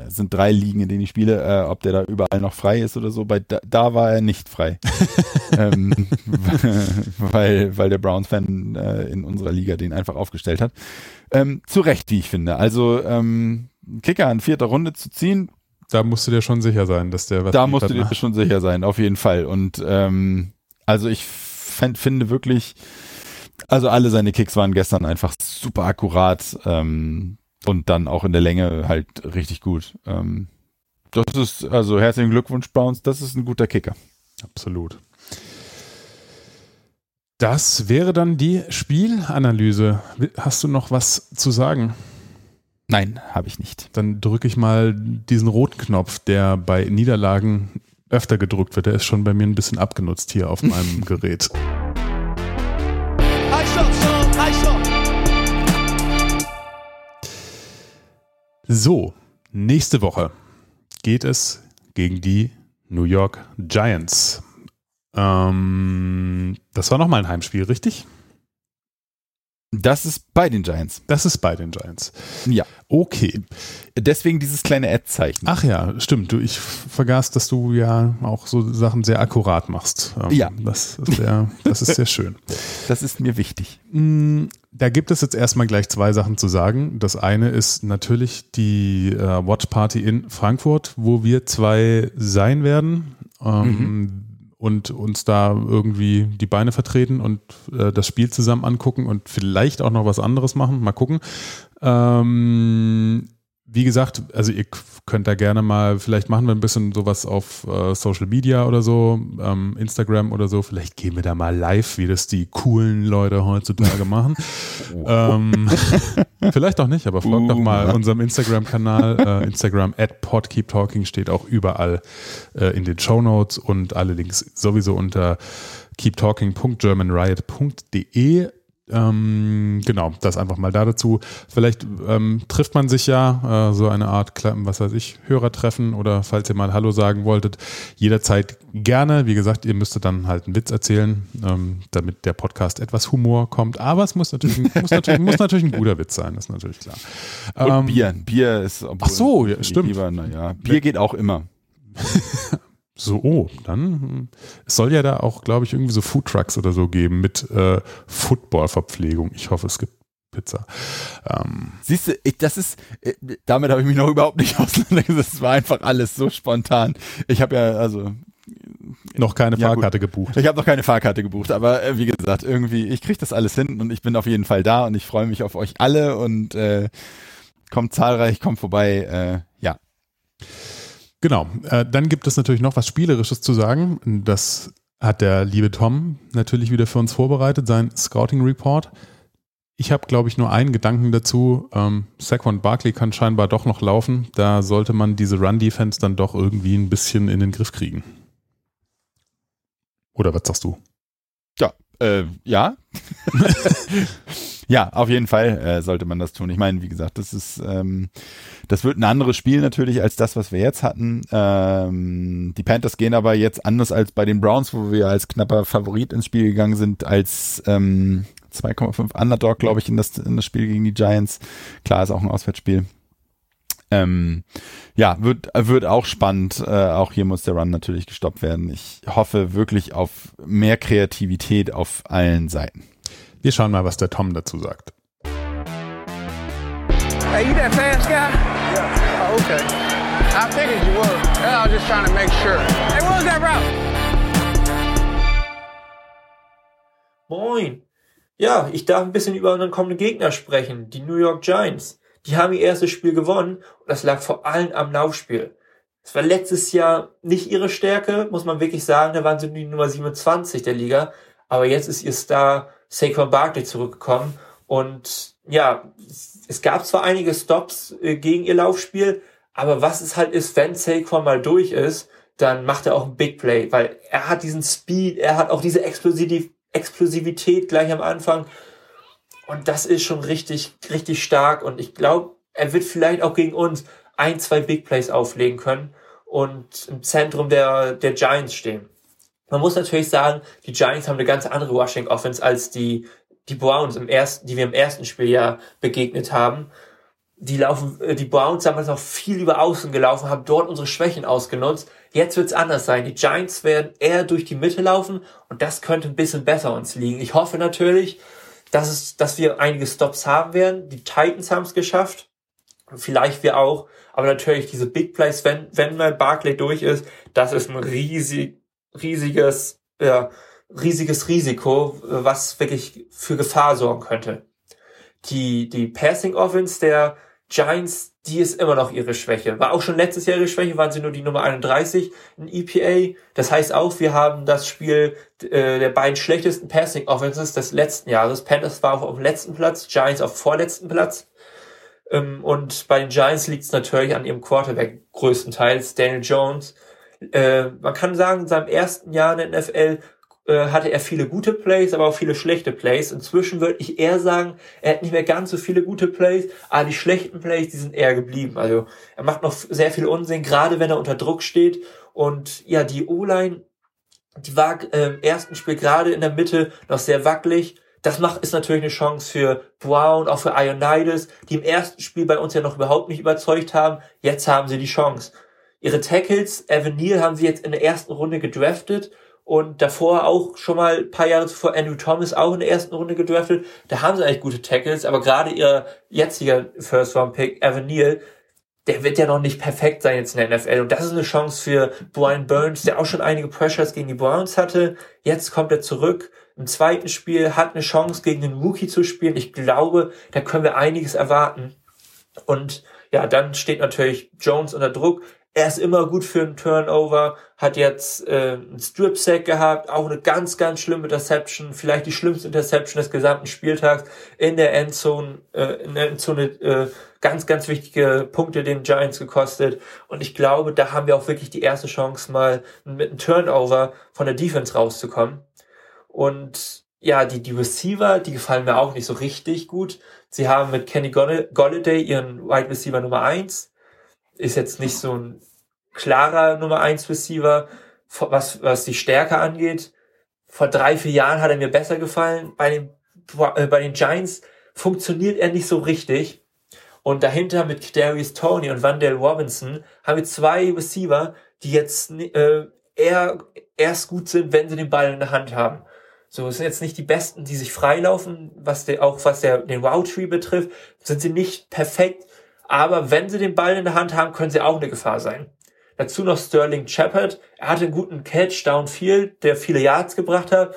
sind drei Ligen, in denen ich spiele, äh, ob der da überall noch frei ist oder so. Bei da, da war er nicht frei. <laughs> ähm, <laughs> weil, weil der Browns-Fan äh, in unserer Liga den einfach aufgestellt hat. Ähm, zu Recht, wie ich finde. Also ähm, Kicker in vierter Runde zu ziehen, Da musst du dir schon sicher sein, dass der was da musst du liefert, dir ne? schon sicher sein, auf jeden Fall. Und ähm, also ich fänd, finde wirklich, also alle seine Kicks waren gestern einfach super akkurat ähm, und dann auch in der Länge halt richtig gut. Ähm, das ist, also herzlichen Glückwunsch, Browns, das ist ein guter Kicker. Absolut. Das wäre dann die Spielanalyse. Hast du noch was zu sagen? Nein, habe ich nicht. Dann drücke ich mal diesen roten Knopf, der bei Niederlagen öfter gedrückt wird. Der ist schon bei mir ein bisschen abgenutzt hier auf meinem <laughs> Gerät. So, nächste Woche geht es gegen die New York Giants. Ähm, das war nochmal ein Heimspiel, richtig? Das ist bei den Giants. Das ist bei den Giants. Ja. Okay. Deswegen dieses kleine Ad-Zeichen. Ach ja, stimmt. Du, ich vergaß, dass du ja auch so Sachen sehr akkurat machst. Ähm, Ja. Das ist sehr, das ist sehr schön. Das ist mir wichtig. Da gibt es jetzt erstmal gleich zwei Sachen zu sagen. Das eine ist natürlich die äh, Watch Party in Frankfurt, wo wir zwei sein werden ähm, und uns da irgendwie die Beine vertreten und äh, das Spiel zusammen angucken und vielleicht auch noch was anderes machen. Mal gucken. Ähm, wie gesagt, also ihr könnt da gerne mal, vielleicht machen wir ein bisschen sowas auf äh, Social Media oder so, ähm, Instagram oder so. Vielleicht gehen wir da mal live, wie das die coolen Leute heutzutage <laughs> machen. ähm, <laughs> vielleicht auch nicht, aber folgt doch mal unserem Instagram-Kanal. Äh, Instagram at podkeeptalking steht auch überall äh, in den Show Notes und alle Links sowieso unter keeptalking.germanriot.de. Ähm, genau, das einfach mal da dazu. Vielleicht ähm, trifft man sich ja, äh, so eine Art, was weiß ich, Hörertreffen oder falls ihr mal Hallo sagen wolltet, jederzeit gerne. Wie gesagt, ihr müsstet dann halt einen Witz erzählen, ähm, damit der Podcast etwas Humor kommt. Aber es muss natürlich, ein- <laughs> muss natürlich, muss natürlich ein guter Witz sein, das ist natürlich klar. Und Ähm, Bier. Bier ist, Ach so, ja, stimmt. Lieber, naja, Bier geht auch immer. <laughs> So, oh, dann, hm, es soll ja da auch, glaube ich, irgendwie so Foodtrucks oder so geben mit äh, Footballverpflegung. Ich hoffe, es gibt Pizza. Ähm, Siehst du, ich, das ist, äh, damit habe ich mich noch überhaupt nicht <laughs> auseinandergesetzt. Es war einfach alles so spontan. Ich habe ja, also, noch keine Ja, Fahrkarte gebucht. ich habe noch keine Fahrkarte gebucht, aber äh, wie gesagt, irgendwie, ich kriege das alles hin und ich bin auf jeden Fall da und ich freue mich auf euch alle und äh, kommt zahlreich, kommt vorbei. Äh, ja, Genau. Äh, dann gibt es natürlich noch was Spielerisches zu sagen. Das hat der liebe Tom natürlich wieder für uns vorbereitet, sein Scouting Report. Ich habe, glaube ich, nur einen Gedanken dazu. Ähm, Saquon Barkley kann scheinbar doch noch laufen. Da sollte man diese Run-Defense dann doch irgendwie ein bisschen in den Griff kriegen. Oder was sagst du? ja, äh, ja. <laughs> <laughs> ja, auf jeden Fall äh, sollte man das tun. Ich meine, wie gesagt, das ist, ähm, das wird ein anderes Spiel natürlich als das, was wir jetzt hatten. Ähm, die Panthers gehen aber jetzt anders als bei den Browns, wo wir als knapper Favorit ins Spiel gegangen sind, als ähm, 2,5 Underdog, glaube ich, in das, in das Spiel gegen die Giants. Klar, ist auch ein Auswärtsspiel. Ähm, ja, wird, wird auch spannend. Äh, auch hier muss der Run natürlich gestoppt werden. Ich hoffe wirklich auf mehr Kreativität auf allen Seiten. Wir schauen mal, was der Tom dazu sagt. Hey, you that fast guy? Yeah. Oh, okay. I figured you were. I was just trying to make sure. Hey, what was that route? Moin. Ja, ich darf ein bisschen über unseren kommenden Gegner sprechen, die New York Giants. Die haben ihr erstes Spiel gewonnen und das lag vor allem am Laufspiel. Es war letztes Jahr nicht ihre Stärke, muss man wirklich sagen. Da waren sie die Nummer 27 der Liga. Aber jetzt ist ihr Star Saquon Barkley zurückgekommen. Und ja, es gab zwar einige Stops äh, gegen ihr Laufspiel, aber was es halt ist, wenn Saquon mal durch ist, dann macht er auch ein Big Play, weil er hat diesen Speed, er hat auch diese Explosiv Explosivität gleich am Anfang. Und das ist schon richtig, richtig stark. Und ich glaube, er wird vielleicht auch gegen uns ein, zwei Big Plays auflegen können und im Zentrum der, der Giants stehen. Man muss natürlich sagen, die Giants haben eine ganz andere Rushing Offense als die, die Browns im ersten, die wir im ersten Spiel ja begegnet haben. Die laufen, äh, die Browns haben damals noch viel über Außen gelaufen, haben dort unsere Schwächen ausgenutzt. Jetzt wird's anders sein. Die Giants werden eher durch die Mitte laufen und das könnte ein bisschen besser uns liegen. Ich hoffe natürlich, dass es, dass wir einige Stops haben werden. Die Titans haben es geschafft. Vielleicht wir auch. Aber natürlich diese Big Plays, wenn, wenn mal Barclay durch ist, das ist ein riesig, riesiges, ja, riesiges Risiko, was wirklich für Gefahr sorgen könnte. Die, die Passing Offense der Giants, die ist immer noch ihre Schwäche. War auch schon letztes Jahr ihre Schwäche, waren sie nur die Nummer 31 in EPA. Das heißt auch, wir haben das Spiel äh, der beiden schlechtesten Passing Offenses des letzten Jahres. Panthers war auf dem letzten Platz, Giants auf vorletzten Platz. Ähm, und bei den Giants liegt es natürlich an ihrem Quarterback größtenteils, Daniel Jones. Äh, man kann sagen, in seinem ersten Jahr in der NFL äh, hatte er viele gute Plays, aber auch viele schlechte Plays. Inzwischen würde ich eher sagen, er hat nicht mehr ganz so viele gute Plays, aber die schlechten Plays, die sind eher geblieben. Also er macht noch sehr viel Unsinn, gerade wenn er unter Druck steht. Und ja, die O-Line, die war äh, im ersten Spiel gerade in der Mitte noch sehr wackelig. Das macht, ist natürlich eine Chance für Brown, auch für Ionides, die im ersten Spiel bei uns ja noch überhaupt nicht überzeugt haben. Jetzt haben sie die Chance. Ihre Tackles, Evan Neal haben sie jetzt in der ersten Runde gedraftet und davor auch schon mal ein paar Jahre zuvor Andrew Thomas auch in der ersten Runde gedraftet. Da haben sie eigentlich gute Tackles, aber gerade ihr jetziger First Round Pick, Evan Neal, der wird ja noch nicht perfekt sein jetzt in der NFL. Und das ist eine Chance für Brian Burns, der auch schon einige Pressures gegen die Browns hatte. Jetzt kommt er zurück im zweiten Spiel, hat eine Chance gegen den Rookie zu spielen. Ich glaube, da können wir einiges erwarten. Und ja, dann steht natürlich Jones unter Druck er ist immer gut für einen Turnover, hat jetzt äh, einen Strip-Sack gehabt, auch eine ganz, ganz schlimme Interception, vielleicht die schlimmste Interception des gesamten Spieltags in der Endzone, äh, in der Endzone äh, ganz, ganz wichtige Punkte den Giants gekostet. Und ich glaube, da haben wir auch wirklich die erste Chance, mal mit einem Turnover von der Defense rauszukommen. Und ja, die, die Receiver, die gefallen mir auch nicht so richtig gut. Sie haben mit Kenny Golladay ihren Wide Receiver Nummer eins ist jetzt nicht so ein klarer Nummer 1 Receiver, was, was die Stärke angeht. Vor drei, vier Jahren hat er mir besser gefallen. Bei den, äh, bei den Giants funktioniert er nicht so richtig. Und dahinter mit Darius Tony und Vandale Robinson haben wir zwei Receiver, die jetzt äh, eher erst gut sind, wenn sie den Ball in der Hand haben. So, es sind jetzt nicht die besten, die sich freilaufen, was der, auch was der, den Route Tree betrifft, sind sie nicht perfekt, aber wenn sie den Ball in der Hand haben, können sie auch eine Gefahr sein. Dazu noch Sterling Shepard. Er hatte einen guten Catch downfield, der viele Yards gebracht hat.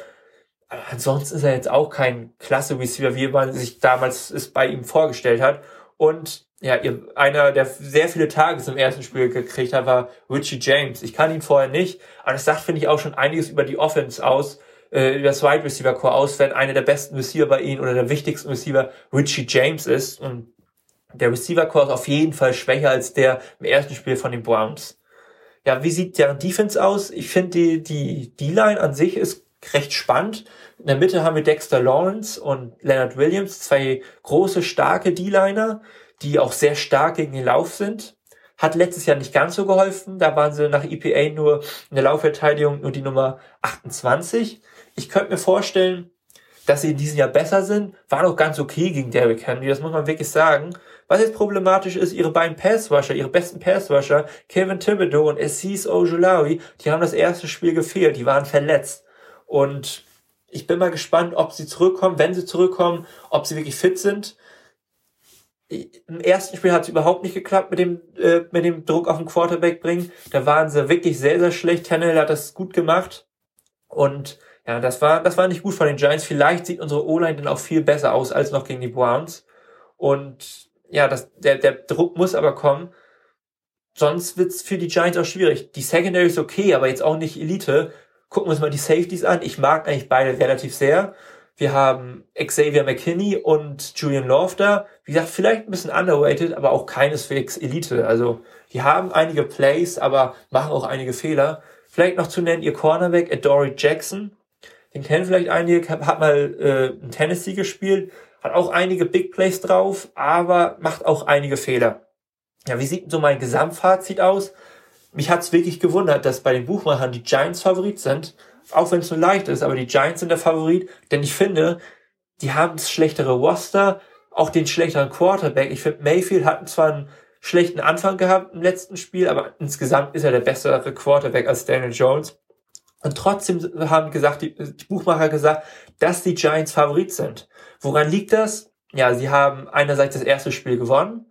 Aber ansonsten ist er jetzt auch kein klasse Receiver, wie man sich damals es bei ihm vorgestellt hat. Und ja, einer, der sehr viele Tages im ersten Spiel gekriegt hat, war Richie James. Ich kann ihn vorher nicht, aber das sagt, finde ich, auch schon einiges über die Offense aus, äh, über das Wide Receiver Core aus, wenn einer der besten Receiver bei ihnen oder der wichtigsten Receiver Richie James ist. Und der Receiver Core ist auf jeden Fall schwächer als der im ersten Spiel von den Browns. Ja, wie sieht deren Defense aus? Ich finde die, die D-Line an sich ist recht spannend. In der Mitte haben wir Dexter Lawrence und Leonard Williams, zwei große, starke D-Liner, die auch sehr stark gegen den Lauf sind. Hat letztes Jahr nicht ganz so geholfen. Da waren sie nach EPA nur in der Laufverteidigung nur die Nummer 28. Ich könnte mir vorstellen, dass sie in diesem Jahr besser sind. War noch ganz okay gegen Derrick Henry, das muss man wirklich sagen. Was jetzt problematisch ist, ihre beiden Passwasher, ihre besten Passwasher, Kevin Thibodeau und Assis Ojulawi, die haben das erste Spiel gefehlt, die waren verletzt. Und ich bin mal gespannt, ob sie zurückkommen, wenn sie zurückkommen, ob sie wirklich fit sind. Im ersten Spiel hat es überhaupt nicht geklappt mit dem, äh, mit dem Druck auf den Quarterback bringen. Da waren sie wirklich sehr, sehr schlecht. Tennell hat das gut gemacht. Und ja, das war, das war nicht gut von den Giants. Vielleicht sieht unsere O-Line dann auch viel besser aus als noch gegen die Browns. Und ja, das, der, der Druck muss aber kommen. Sonst wird's für die Giants auch schwierig. Die Secondary ist okay, aber jetzt auch nicht Elite. Gucken wir uns mal die Safeties an. Ich mag eigentlich beide relativ sehr. Wir haben Xavier McKinney und Julian Love da. Wie gesagt, vielleicht ein bisschen underrated, aber auch keineswegs Elite. Also, die haben einige Plays, aber machen auch einige Fehler. Vielleicht noch zu nennen ihr Cornerback, Adoree Jackson. Den kennen vielleicht einige, hat mal äh, in Tennessee gespielt, hat auch einige Big Plays drauf, aber macht auch einige Fehler. Ja, wie sieht so mein Gesamtfazit aus? Mich hat's wirklich gewundert, dass bei den Buchmachern die Giants Favorit sind, auch wenn es nur leicht ist, aber die Giants sind der Favorit, denn ich finde, die haben das schlechtere Roster, auch den schlechteren Quarterback. Ich finde, Mayfield hat zwar einen schlechten Anfang gehabt im letzten Spiel, aber insgesamt ist er der bessere Quarterback als Daniel Jones. Und trotzdem haben gesagt, die, die Buchmacher gesagt, dass die Giants Favorit sind. Woran liegt das? Ja, sie haben einerseits das erste Spiel gewonnen.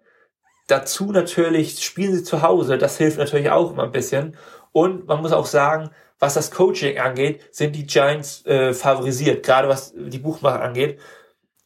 Dazu natürlich spielen sie zu Hause. Das hilft natürlich auch immer ein bisschen. Und man muss auch sagen, was das Coaching angeht, sind die Giants äh, favorisiert, gerade was die Buchmacher angeht.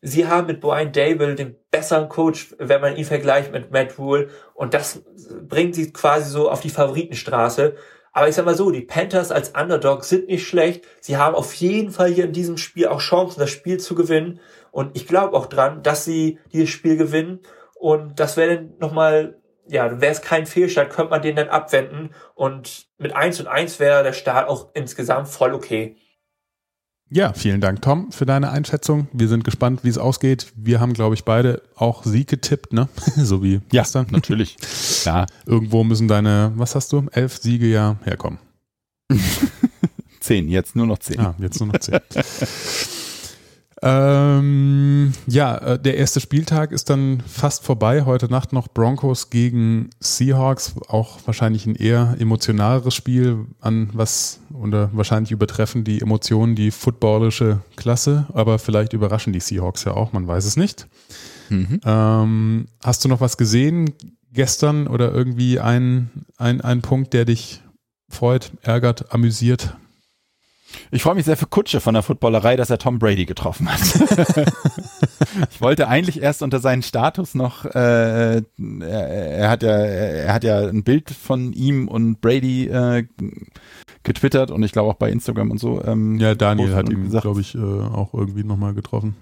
Sie haben mit Brian Dable den besseren Coach, wenn man ihn vergleicht mit Matt Rule. Und das bringt sie quasi so auf die Favoritenstraße. Aber ich sag mal so, die Panthers als Underdog sind nicht schlecht. Sie haben auf jeden Fall hier in diesem Spiel auch Chancen, das Spiel zu gewinnen. Und ich glaube auch dran, dass sie dieses Spiel gewinnen. Und das wäre dann nochmal, ja, wäre es kein Fehlstart, könnte man den dann abwenden. Und mit 1 und 1 wäre der Start auch insgesamt voll okay. Ja, vielen Dank, Tom, für deine Einschätzung. Wir sind gespannt, wie es ausgeht. Wir haben, glaube ich, beide auch Sieg getippt, ne? <laughs> so wie Ja, gestern. natürlich. <laughs> Ja, Irgendwo müssen deine, was hast du, elf Siege ja herkommen. <laughs> zehn, jetzt nur noch zehn. Ah, jetzt nur noch zehn. Ähm, ja, äh, der erste Spieltag ist dann fast vorbei. Heute Nacht noch Broncos gegen Seahawks. Auch wahrscheinlich ein eher emotionaleres Spiel, an was oder wahrscheinlich übertreffen die Emotionen die footballische Klasse, aber vielleicht überraschen die Seahawks ja auch, man weiß es nicht. Mhm. Ähm, hast du noch was gesehen gestern oder irgendwie ein, ein, ein Punkt, der dich freut, ärgert, amüsiert? Ich freue mich sehr für Kutsche von der Footballerei, dass er Tom Brady getroffen hat. <laughs> ich wollte eigentlich erst unter seinen Status noch, äh, er, er hat ja, er hat ja ein Bild von ihm und Brady äh, getwittert und ich glaube auch bei Instagram und so. Ähm, Ja, Daniel hat ihn, glaube ich, äh, auch irgendwie nochmal getroffen.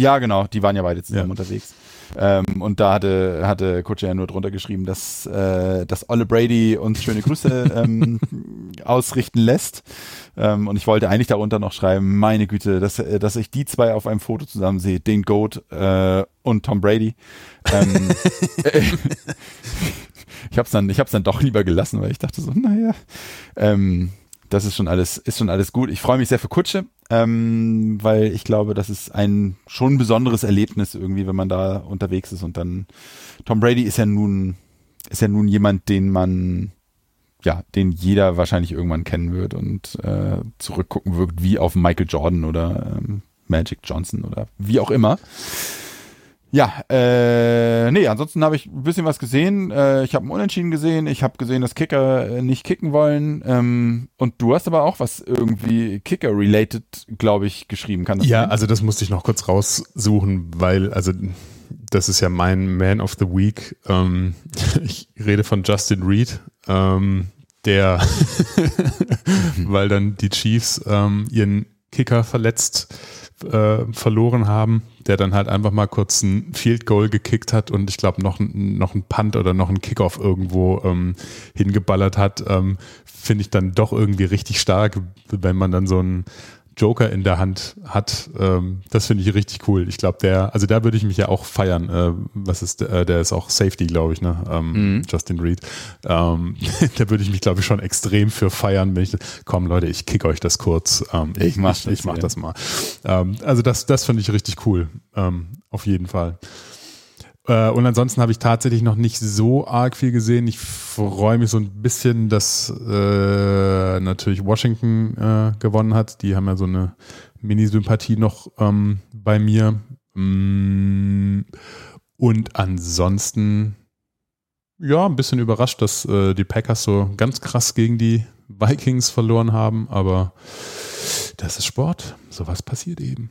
Ja, genau, die waren ja beide zusammen Ja. unterwegs. Ähm, und da hatte, hatte Kutscher ja nur drunter geschrieben, dass, äh, dass Olle Brady uns schöne Grüße <laughs> ähm, ausrichten lässt. Ähm, und ich wollte eigentlich darunter noch schreiben, meine Güte, dass, äh, dass ich die zwei auf einem Foto zusammen sehe, den Goat äh, und Tom Brady. Ähm, äh, <laughs> <laughs> ich hab's dann, ich hab's dann doch lieber gelassen, weil ich dachte so, naja, ähm, das ist schon alles, ist schon alles gut. Ich freue mich sehr für Kutsche, ähm, weil ich glaube, das ist ein schon besonderes Erlebnis irgendwie, wenn man da unterwegs ist und dann Tom Brady ist ja nun, ist ja nun jemand, den man, ja, den jeder wahrscheinlich irgendwann kennen wird und äh, zurückgucken wird, wie auf Michael Jordan oder ähm, Magic Johnson oder wie auch immer. Ja, äh, nee, ansonsten habe ich ein bisschen was gesehen. Äh, ich habe einen Unentschieden gesehen. Ich habe gesehen, dass Kicker äh, nicht kicken wollen. Ähm, und du hast aber auch was irgendwie Kicker-related, glaube ich, geschrieben. Kann das Ja, sein? also das musste ich noch kurz raussuchen, weil, also das ist ja mein Man of the Week. Ähm, <laughs> ich rede von Justin Reed, ähm, der, <laughs> weil dann die Chiefs ähm, ihren Kicker verletzt äh, verloren haben, der dann halt einfach mal kurz ein Field Goal gekickt hat und ich glaube noch, ein- noch ein Punt oder noch ein Kickoff irgendwo ähm, hingeballert hat, ähm, finde ich dann doch irgendwie richtig stark, wenn man dann so einen Joker in der Hand hat. Ähm, das finde ich richtig cool. Ich glaube, der, also da würde ich mich ja auch feiern. Äh, was ist, der, der ist auch Safety, glaube ich, ne? Ähm, Mhm. Justin Reed. Ähm, <laughs> da würde ich mich, glaube ich, schon extrem für feiern, wenn ich, komm Leute, ich kick euch das kurz. Ähm, Ich mach ich, das, ich mach ja. das mal. Ähm, also das, das finde ich richtig cool. Ähm, auf jeden Fall. Äh, und ansonsten habe ich tatsächlich noch nicht so arg viel gesehen. Ich freue mich so ein bisschen, dass äh, natürlich Washington äh, gewonnen hat. Die haben ja so eine Mini-Sympathie noch ähm, bei mir. Mm, Und ansonsten, ja, ein bisschen überrascht, dass äh, die Packers so ganz krass gegen die Vikings verloren haben, aber das ist Sport. Sowas passiert eben.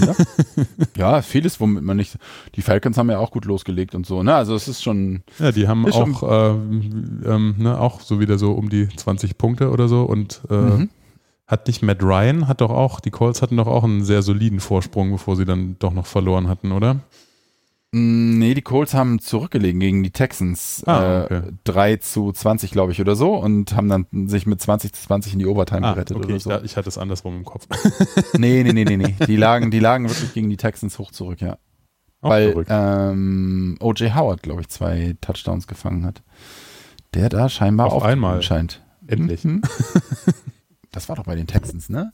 <laughs> ja, vieles, womit man nicht. Die Falcons haben ja auch gut losgelegt und so. Ne, also es ist schon. Ja, die haben auch, äh, ähm, ne, auch so wieder so um die 20 Punkte oder so und äh, Mhm. hat nicht Matt Ryan, hat doch auch, die Colts hatten doch auch einen sehr soliden Vorsprung, bevor sie dann doch noch verloren hatten, oder? Mm, Nee, die Colts haben zurückgelegen gegen die Texans. Ah, okay. äh, 3 zu 20, glaube ich, oder so. Und haben dann sich mit 20 zu 20 in die Overtime Ah, gerettet okay, oder ich, so. da- ich hatte es andersrum im Kopf. <laughs> Nee, nee, nee, nee, nee. Die <laughs> lagen, die lagen wirklich gegen die Texans hoch zurück, ja. Auch Weil ähm, O.J. Howard, glaube ich, zwei Touchdowns gefangen hat. Der da scheinbar Auf aufgeblüht einmal. scheint. Endlich. Mhm. Das war doch bei den Texans, ne?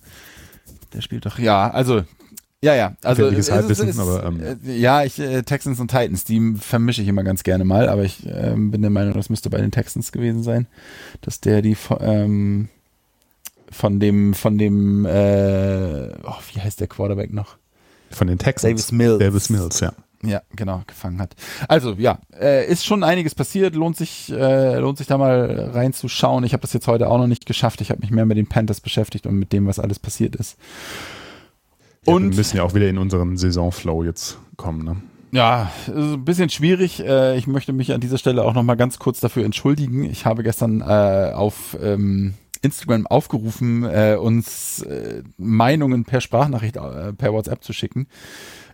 Der spielt doch, ja, also, ja, ja, also. Es ist- Halbwissen, ist- aber, ähm, äh, ja, ich, äh, Texans und Titans, die vermische ich immer ganz gerne mal, aber ich ähm, bin der Meinung, das müsste bei den Texans gewesen sein, dass der die von, ähm, von dem, von dem, äh, oh, wie heißt der Quarterback noch? Von den Texans. Davis Mills. Davis Mills, ja. Ja, genau, gefangen hat. Also ja, äh, ist schon einiges passiert, lohnt sich, äh, lohnt sich da mal reinzuschauen. Ich habe das jetzt heute auch noch nicht geschafft. Ich habe mich mehr mit den Panthers beschäftigt und mit dem, was alles passiert ist. Ja. Und- Wir müssen ja auch wieder in unseren Saisonflow jetzt kommen, ne? Ja, ein bisschen schwierig. Äh, ich möchte mich an dieser Stelle auch noch mal ganz kurz dafür entschuldigen. Ich habe gestern äh, auf ähm, Instagram aufgerufen, äh, uns äh, Meinungen per Sprachnachricht, äh, per WhatsApp zu schicken.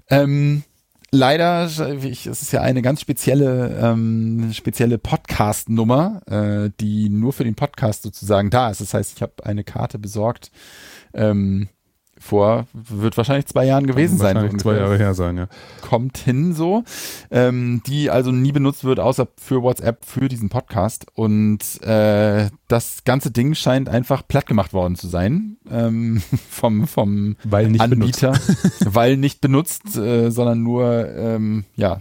Ähm, leider, ich, es ist ja eine ganz spezielle, ähm, spezielle Podcast-Nummer, äh, die nur für den Podcast sozusagen da ist. Das heißt, ich habe eine Karte besorgt. Ähm, vor, wird wahrscheinlich zwei Jahren gewesen sein. Wahrscheinlich zwei Jahre her sein, ja. kommt hin so, ähm, die also nie benutzt wird, außer für WhatsApp, für diesen Podcast. Und äh, das ganze Ding scheint einfach platt gemacht worden zu sein ähm, <laughs> vom, vom Weil nicht Anbieter, weil nicht benutzt, äh, sondern nur, ähm, ja,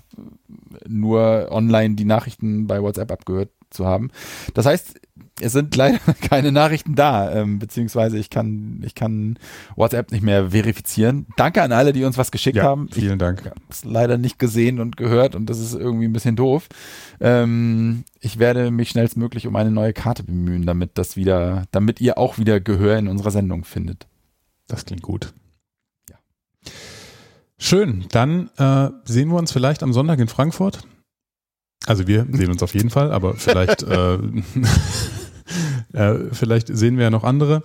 nur online die Nachrichten bei WhatsApp abgehört zu haben. Das heißt, es sind leider <laughs> keine Nachrichten da, ähm, beziehungsweise ich kann, ich kann WhatsApp nicht mehr verifizieren. Danke an alle, die uns was geschickt Ja, haben. Ich vielen Dank. habe es leider nicht gesehen und gehört und das ist irgendwie ein bisschen doof. Ähm, ich werde mich schnellstmöglich um eine neue Karte bemühen, damit das wieder, damit ihr auch wieder Gehör in unserer Sendung findet. Das klingt gut. Ja. Schön. Dann äh, sehen wir uns vielleicht am Sonntag in Frankfurt. Also wir sehen uns auf jeden Fall, aber vielleicht, <laughs> äh, <laughs> äh, vielleicht sehen wir ja noch andere.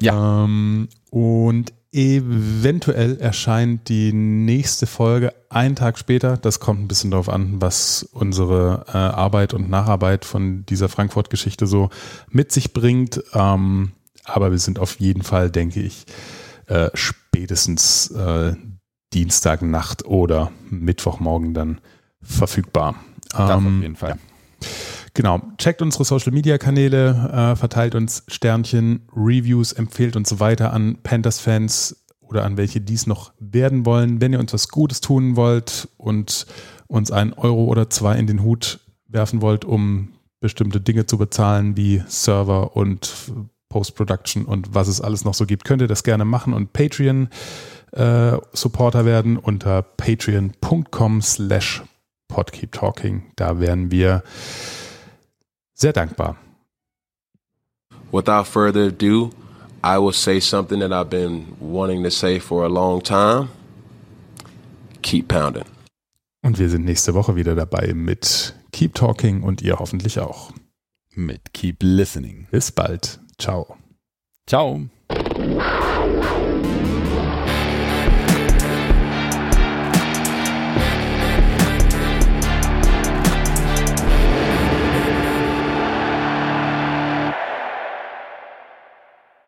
Ja. Ähm, und eventuell erscheint die nächste Folge einen Tag später. Das kommt ein bisschen darauf an, was unsere äh, Arbeit und Nacharbeit von dieser Frankfurt-Geschichte so mit sich bringt. Ähm, aber wir sind auf jeden Fall, denke ich, äh, spätestens äh, Dienstagnacht oder Mittwochmorgen dann verfügbar. Das auf Ähm, jeden Fall. Genau, checkt unsere Social Media Kanäle, äh, verteilt uns Sternchen, Reviews, empfehlt uns so weiter an Panthers-Fans oder an welche dies noch werden wollen. Wenn ihr uns was Gutes tun wollt und uns einen Euro oder zwei in den Hut werfen wollt, um bestimmte Dinge zu bezahlen, wie Server und Post-Production und was es alles noch so gibt, könnt ihr das gerne machen und Patreon äh, werden unter patreon.com slash podkeeptalking. Da wären wir sehr dankbar. Without further ado, I will say something that I've been wanting to say for a long time. Keep pounding. Und wir sind nächste Woche wieder dabei mit Keep Talking und ihr hoffentlich auch. Mit Keep Listening. Bis bald. Ciao. Ciao.